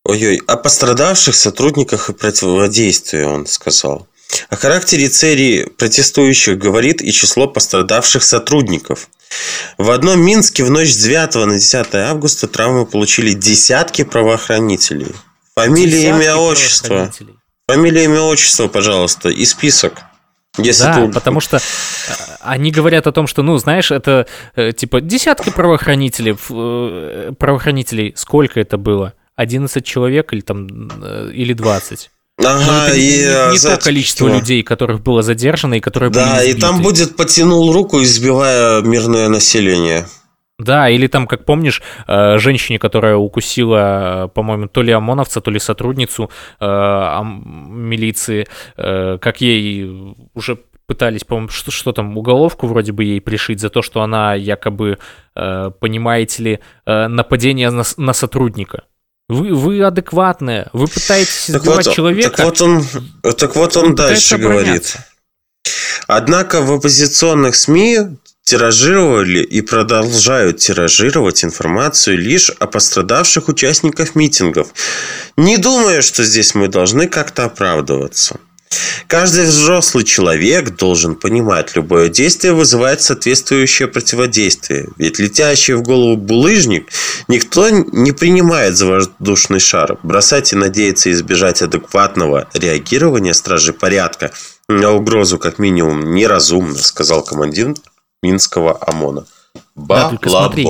Ой-ой, о пострадавших сотрудниках и противодействии он сказал. О характере цели протестующих говорит и число пострадавших сотрудников. В одном Минске в ночь с 9 на 10 августа травмы получили десятки правоохранителей. Фамилия, десятки имя, отчество. Фамилия, имя, отчество, пожалуйста, и список. Если да, ты... потому что э, они говорят о том, что, ну, знаешь, это э, типа десятки правоохранителей, э, правоохранителей, сколько это было? 11 человек или там, или 20? Ага, это и не, не, не то количество людей, которых было задержано и которые да, были и там будет потянул руку, избивая мирное население. Да, или там, как помнишь, э, женщине, которая укусила, по-моему, то ли ОМОНовца, то ли сотрудницу э, милиции, э, как ей уже пытались, по-моему, что, что там, уголовку вроде бы ей пришить за то, что она якобы, э, понимаете ли, э, нападение на, на сотрудника. Вы, вы адекватные, вы пытаетесь избивать так вот, человека. Так вот он, так вот он дальше говорит. Однако в оппозиционных СМИ тиражировали и продолжают тиражировать информацию лишь о пострадавших участниках митингов. Не думаю, что здесь мы должны как-то оправдываться. Каждый взрослый человек должен понимать, любое действие вызывает соответствующее противодействие. Ведь летящий в голову булыжник никто не принимает за воздушный шар. Бросать и надеяться избежать адекватного реагирования стражи порядка на угрозу как минимум неразумно, сказал командир Минского ОМОНа. Балабол. Да, смотри,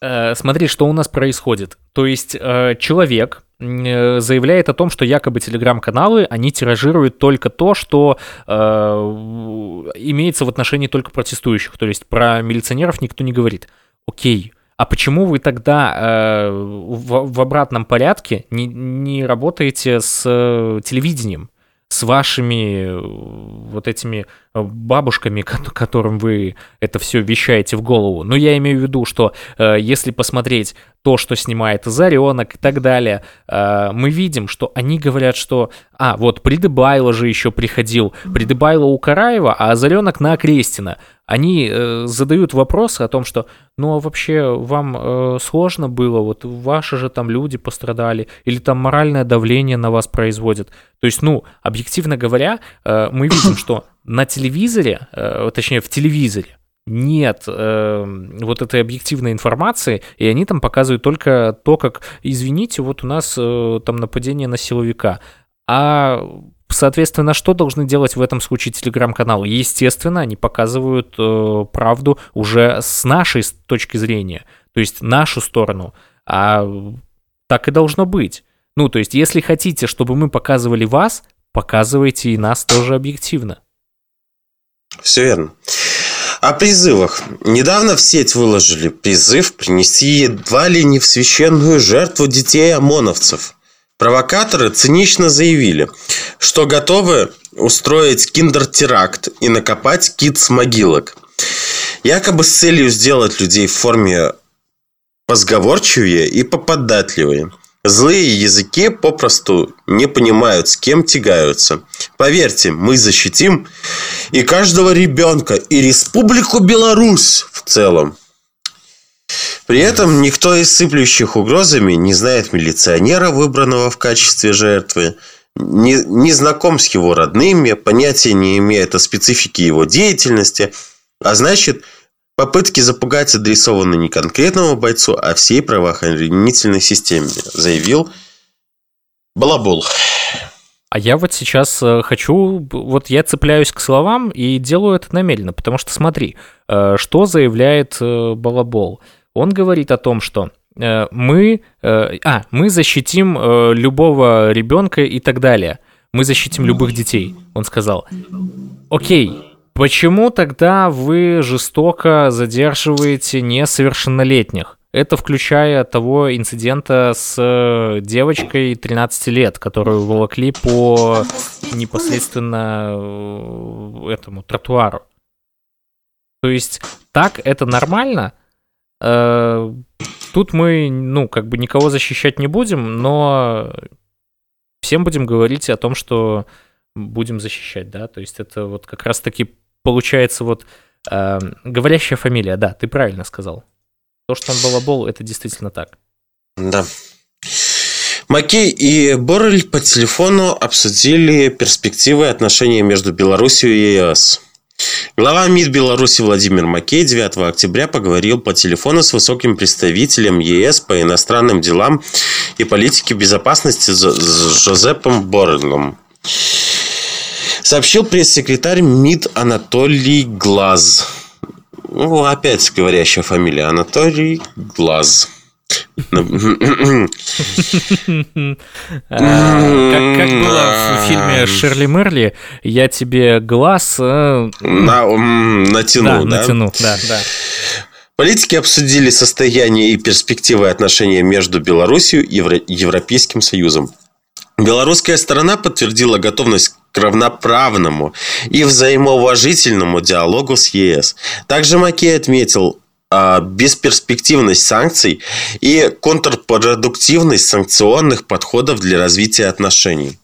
э, смотри, что у нас происходит. То есть э, человек заявляет о том, что якобы телеграм-каналы, они тиражируют только то, что э, имеется в отношении только протестующих. То есть про милиционеров никто не говорит. Окей, а почему вы тогда э, в, в обратном порядке не, не работаете с э, телевидением? С вашими э, вот этими э, бабушками, которым вы это все вещаете в голову. Но я имею в виду, что э, если посмотреть то, что снимает Заренок и так далее, э, мы видим, что они говорят, что... А, вот Придыбайло же еще приходил. Придыбайло у Караева, а Заренок на Окрестина они э, задают вопросы о том, что, ну а вообще вам э, сложно было, вот ваши же там люди пострадали, или там моральное давление на вас производят. То есть, ну, объективно говоря, э, мы видим, что на телевизоре, э, точнее в телевизоре, нет э, вот этой объективной информации, и они там показывают только то, как, извините, вот у нас э, там нападение на силовика. А Соответственно, что должны делать в этом случае телеграм-каналы? Естественно, они показывают э, правду уже с нашей точки зрения, то есть нашу сторону. А так и должно быть. Ну, то есть, если хотите, чтобы мы показывали вас, показывайте и нас тоже объективно. Все верно. О призывах. Недавно в сеть выложили призыв принести едва ли не в священную жертву детей ОМОНовцев. Провокаторы цинично заявили, что готовы устроить киндер-теракт и накопать кит с могилок. Якобы с целью сделать людей в форме позговорчивее и поподатливее. Злые языки попросту не понимают, с кем тягаются. Поверьте, мы защитим и каждого ребенка, и Республику Беларусь в целом. При этом никто из сыплющих угрозами не знает милиционера, выбранного в качестве жертвы, не, не знаком с его родными, понятия не имеет о специфике его деятельности, а значит, попытки запугать адресованы не конкретному бойцу, а всей правоохранительной системе, заявил Балабул. А я вот сейчас э, хочу, вот я цепляюсь к словам и делаю это намеренно, потому что смотри, э, что заявляет э, Балабол. Он говорит о том, что мы, а, мы защитим любого ребенка и так далее. Мы защитим любых детей, он сказал. Окей, почему тогда вы жестоко задерживаете несовершеннолетних? Это включая того инцидента с э, девочкой 13 лет, которую волокли по непосредственно э, этому тротуару. То есть так это нормально? Э, тут мы, ну, как бы никого защищать не будем, но всем будем говорить о том, что будем защищать, да, то есть это вот как раз-таки получается вот говорящая фамилия, да, ты правильно сказал. То, что он балабол, это действительно так. Да. Макей и Боррель по телефону обсудили перспективы отношений между Беларусью и ЕС. Глава МИД Беларуси Владимир Макей 9 октября поговорил по телефону с высоким представителем ЕС по иностранным делам и политике безопасности с Жозепом Боррелем. Сообщил пресс-секретарь МИД Анатолий Глаз. Ну, опять говорящая фамилия. Анатолий Глаз. Как было в фильме Шерли Мерли, я тебе глаз э, натяну, да? Натяну, да, да. Политики обсудили состояние и перспективы отношений между Беларусью и Европейским Союзом. Белорусская сторона подтвердила готовность к равноправному и взаимоуважительному диалогу с ЕС. Также Маккей отметил а, бесперспективность санкций и контрпродуктивность санкционных подходов для развития отношений.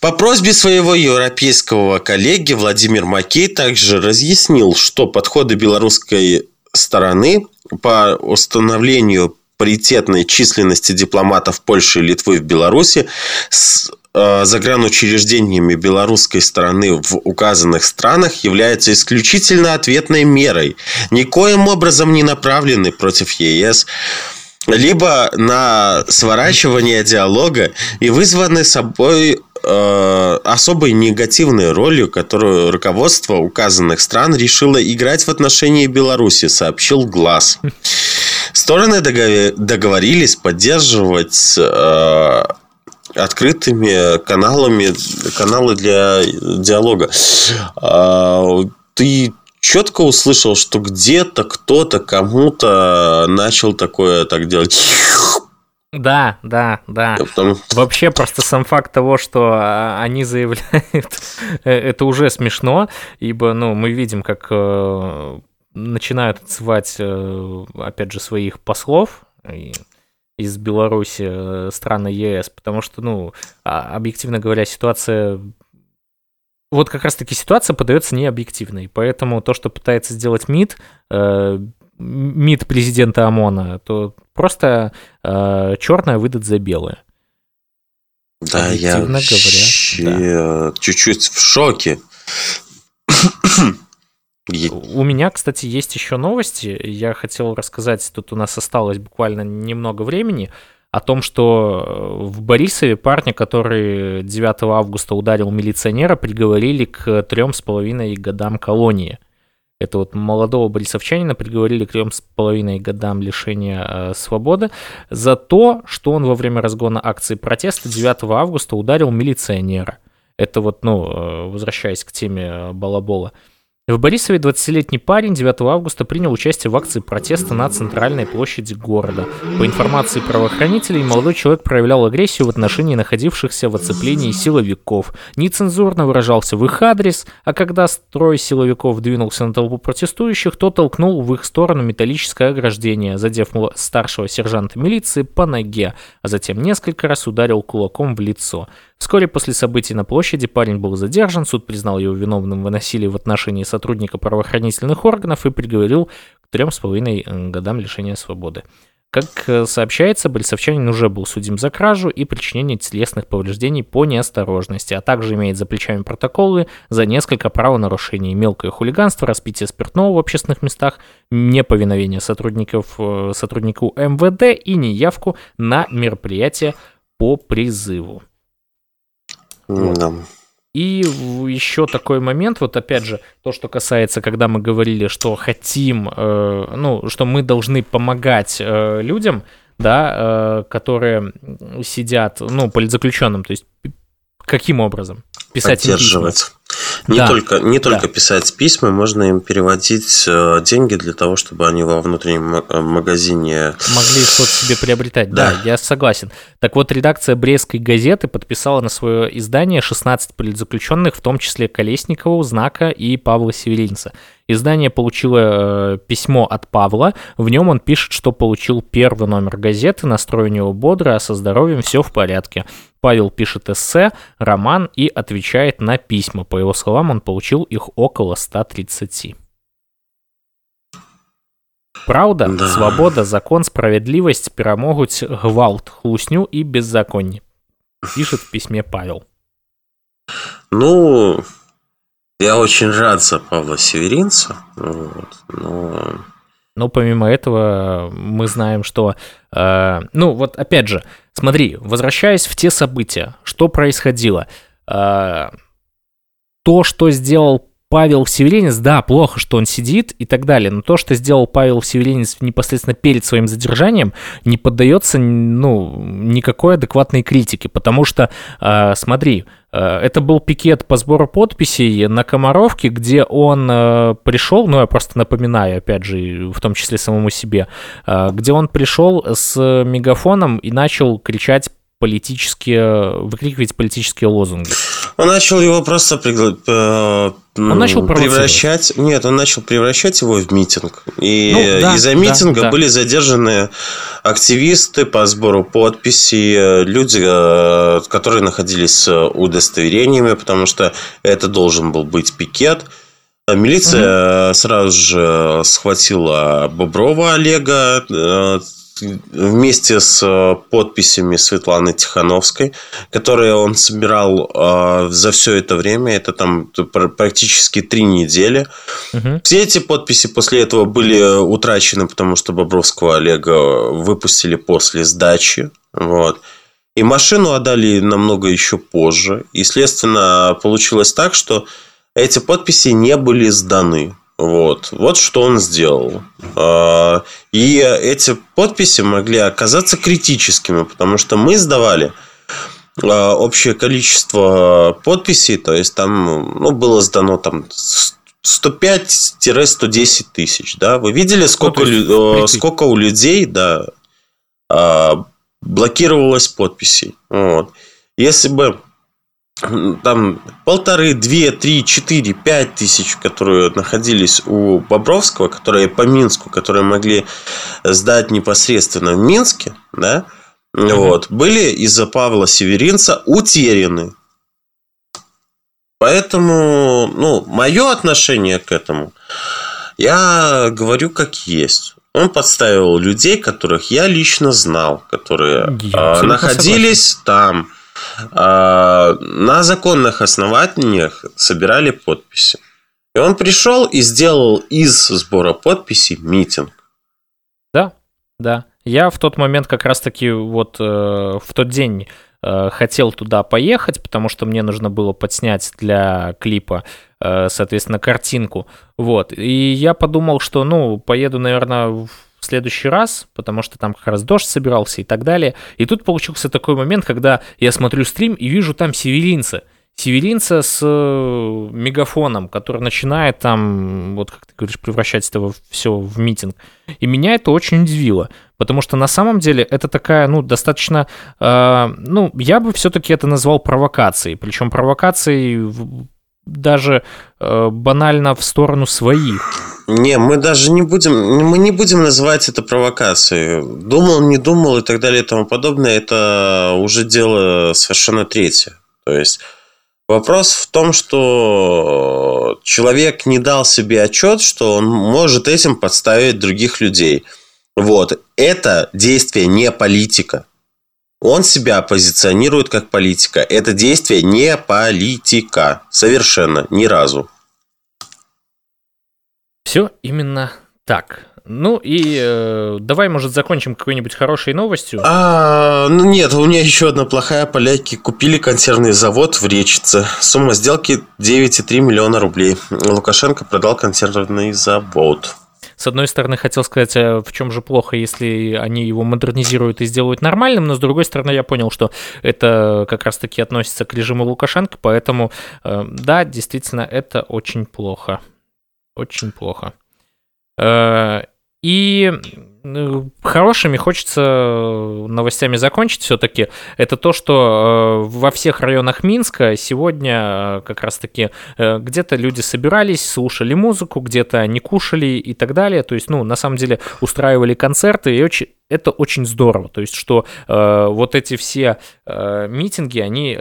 По просьбе своего европейского коллеги Владимир Макей также разъяснил, что подходы белорусской стороны по установлению паритетной численности дипломатов Польши и Литвы в Беларуси с загранучреждениями белорусской стороны в указанных странах является исключительно ответной мерой, никоим образом не направленной против ЕС, либо на сворачивание диалога и вызваны собой э, особой негативной ролью, которую руководство указанных стран решило играть в отношении Беларуси, сообщил ГЛАС. Стороны договорились поддерживать э, открытыми каналами каналы для диалога. Э, ты четко услышал, что где-то кто-то кому-то начал такое так делать. Да, да, да. Потом... Вообще просто сам факт того, что а, они заявляют, э, это уже смешно, ибо, ну, мы видим, как э, начинают отзывать, э, опять же, своих послов из Беларуси, э, страны ЕС, потому что, ну, а, объективно говоря, ситуация... Вот как раз-таки ситуация подается необъективной, поэтому то, что пытается сделать МИД, э, МИД президента ОМОНа, то просто черное выдать за белое. Да, я вообще да. чуть-чуть в шоке. У меня, кстати, есть еще новости. Я хотел рассказать, тут у нас осталось буквально немного времени, о том, что э, в Борисове парня, который 9 августа ударил милиционера, приговорили к трем с половиной годам колонии. Это вот молодого борисовчанина приговорили к трем с половиной годам лишения э, свободы за то, что он во время разгона акции протеста 9 августа ударил милиционера. Это вот, ну, э, возвращаясь к теме балабола. В Борисове 20-летний парень 9 августа принял участие в акции протеста на центральной площади города. По информации правоохранителей, молодой человек проявлял агрессию в отношении находившихся в оцеплении силовиков. Нецензурно выражался в их адрес, а когда строй силовиков двинулся на толпу протестующих, то толкнул в их сторону металлическое ограждение, задев старшего сержанта милиции по ноге, а затем несколько раз ударил кулаком в лицо. Вскоре после событий на площади парень был задержан, суд признал его виновным в насилии в отношении сотрудника правоохранительных органов и приговорил к трем с половиной годам лишения свободы. Как э, сообщается, Борисовчанин уже был судим за кражу и причинение телесных повреждений по неосторожности, а также имеет за плечами протоколы за несколько правонарушений, мелкое хулиганство, распитие спиртного в общественных местах, неповиновение сотрудников, э, сотруднику МВД и неявку на мероприятие по призыву. Да. И еще такой момент, вот опять же, то, что касается, когда мы говорили, что хотим, э, ну, что мы должны помогать э, людям, да, э, которые сидят, ну, политзаключенным, то есть каким образом? Писать Поддерживать. Не да. только, не только да. писать письма, можно им переводить э, деньги для того, чтобы они во внутреннем э, магазине... Могли что-то себе приобретать, да. да, я согласен. Так вот, редакция Брестской газеты подписала на свое издание 16 политзаключенных, в том числе Колесникову, Знака и Павла Северинца. Издание получило э, письмо от Павла. В нем он пишет, что получил первый номер газеты, настрой у него бодро, а со здоровьем все в порядке. Павел пишет эссе, роман и отвечает на письма. По его словам, он получил их около 130. Правда, да. свобода, закон, справедливость перамогуць гвалт, хлусню и беззаконие. Пишет в письме Павел. Ну, я очень рад за Павла Северинца. Вот, но... но помимо этого мы знаем, что... Э, ну, вот опять же, смотри, возвращаясь в те события, что происходило. Э, то, что сделал Павел Северинец, да, плохо, что он сидит и так далее, но то, что сделал Павел Северинец непосредственно перед своим задержанием, не поддается, ну, никакой адекватной критике, потому что, э, смотри, э, это был пикет по сбору подписей на Комаровке, где он э, пришел, ну, я просто напоминаю, опять же, в том числе самому себе, э, где он пришел с мегафоном и начал кричать политические, выкрикивать политические лозунги. Он начал его просто пригла... Э, он начал превращать... Нет, он начал превращать его в митинг. И ну, да, из-за митинга да, были задержаны активисты по сбору подписей, э, люди, э, которые находились с удостоверениями, потому что это должен был быть пикет. Милиция угу. сразу же схватила Боброва Олега, вместе с э, подписями Светланы Тихановской, которые он собирал э, за все это время, это там практически три недели. Угу. Все эти подписи после этого были утрачены, потому что Бобровского Олега выпустили после сдачи. Вот. И машину отдали намного еще позже. И, следственно, получилось так, что эти подписи не были сданы. Вот. вот что он сделал. А, и эти подписи могли оказаться критическими, потому что мы сдавали а, общее количество подписей, то есть там ну, было сдано там 105-110 тысяч. Да? Вы видели, сколько, ну, сколько у людей да, а, блокировалось подписей? Вот. Если бы там полторы, две, три, четыре, пять тысяч, которые находились у Бобровского, которые по Минску, которые могли сдать непосредственно в Минске, да, mm-hmm. вот, были из-за Павла Северинца утеряны. Поэтому, ну, мое отношение к этому, я говорю как есть. Он подставил людей, которых я лично знал, которые я э, находились согласен. там а, на законных основаниях собирали подписи. И он пришел и сделал из сбора подписей митинг. Да, да. Я в тот момент как раз-таки вот э, в тот день э, хотел туда поехать, потому что мне нужно было подснять для клипа, э, соответственно, картинку. Вот. И я подумал, что, ну, поеду, наверное, в следующий раз, потому что там как раз дождь собирался и так далее. И тут получился такой момент, когда я смотрю стрим и вижу там северинца. Северинца с э, мегафоном, который начинает там, вот как ты говоришь, превращать это все в митинг. И меня это очень удивило, потому что на самом деле это такая, ну, достаточно, э, ну, я бы все-таки это назвал провокацией, причем провокацией даже э, банально в сторону своих. Не, мы даже не будем, мы не будем называть это провокацией. Думал, не думал и так далее и тому подобное, это уже дело совершенно третье. То есть вопрос в том, что человек не дал себе отчет, что он может этим подставить других людей. Вот. Это действие не политика. Он себя позиционирует как политика. Это действие не политика. Совершенно. Ни разу. Все именно так. Ну и э, давай, может, закончим какой-нибудь хорошей новостью. А, ну нет, у меня еще одна плохая. Поляки купили консервный завод в Речице. Сумма сделки 9,3 миллиона рублей. Лукашенко продал консервный завод. С одной стороны, хотел сказать, а в чем же плохо, если они его модернизируют и сделают нормальным, но с другой стороны, я понял, что это как раз-таки относится к режиму Лукашенко, поэтому э, да, действительно, это очень плохо. Очень плохо. Э, и ну, хорошими хочется новостями закончить все-таки. Это то, что э, во всех районах Минска сегодня э, как раз-таки где-то люди собирались, слушали музыку, где-то они кушали и так далее. То есть, ну, на самом деле устраивали концерты, и очень, это очень здорово. То есть, что вот эти все митинги, они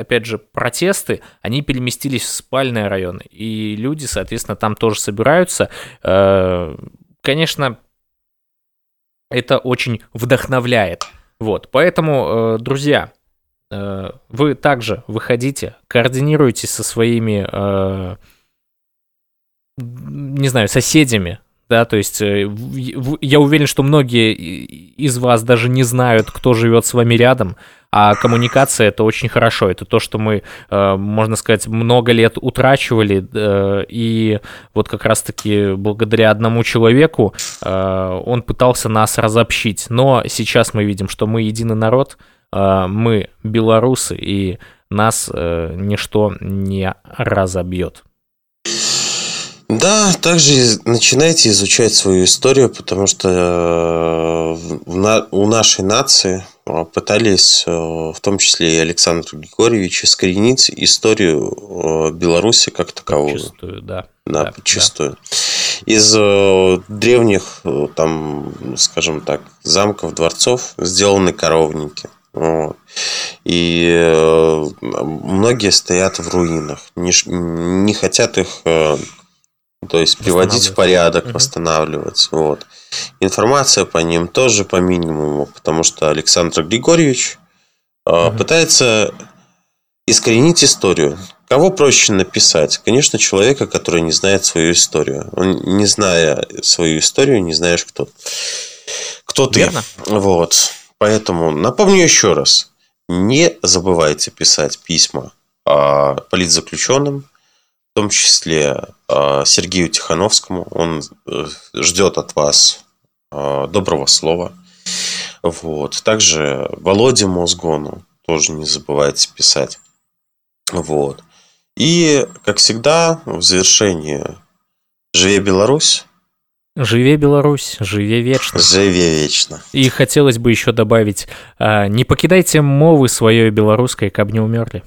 опять же, протесты, они переместились в спальные районы, и люди, соответственно, там тоже собираются. Э, конечно, это очень вдохновляет. Вот, поэтому, э, друзья, э, вы также выходите, координируйтесь со своими, не знаю, соседями, да, то есть я уверен, что многие из вас даже не знают, кто живет с вами рядом, а коммуникация это очень хорошо. Это то, что мы, э, можно сказать, много лет утрачивали. Э, и вот как раз-таки благодаря одному человеку э, он пытался нас разобщить. Но сейчас мы видим, что мы единый народ, мы белорусы, и нас ничто не разобьет. Да, также начинайте изучать свою историю, потому что у нашей нации пытались, в том числе и Александр Григорьевич, искоренить историю Беларуси как таковую. Подчастую, да. Да, да подчастую. Да. Из древних, там, скажем так, замков, дворцов сделаны коровники. Вот. И многие стоят в руинах, не, не хотят их то есть приводить в порядок, угу. восстанавливать. Вот. Информация по ним тоже по минимуму, потому что Александр Григорьевич угу. пытается искоренить историю. Кого проще написать? Конечно, человека, который не знает свою историю. Он, не зная свою историю, не знаешь, кто, кто ты. Верно. Вот. Поэтому напомню еще раз. Не забывайте писать письма политзаключенным, в том числе а, Сергею Тихановскому. Он э, ждет от вас а, доброго слова. Вот. Также Володе Мозгону тоже не забывайте писать. Вот. И, как всегда, в завершении «Живе Беларусь!» Живе Беларусь, живе вечно. Живе вечно. И хотелось бы еще добавить, а, не покидайте мовы свое белорусской, каб не умерли.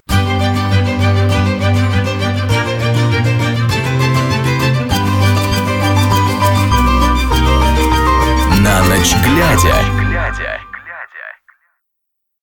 Ночь глядя.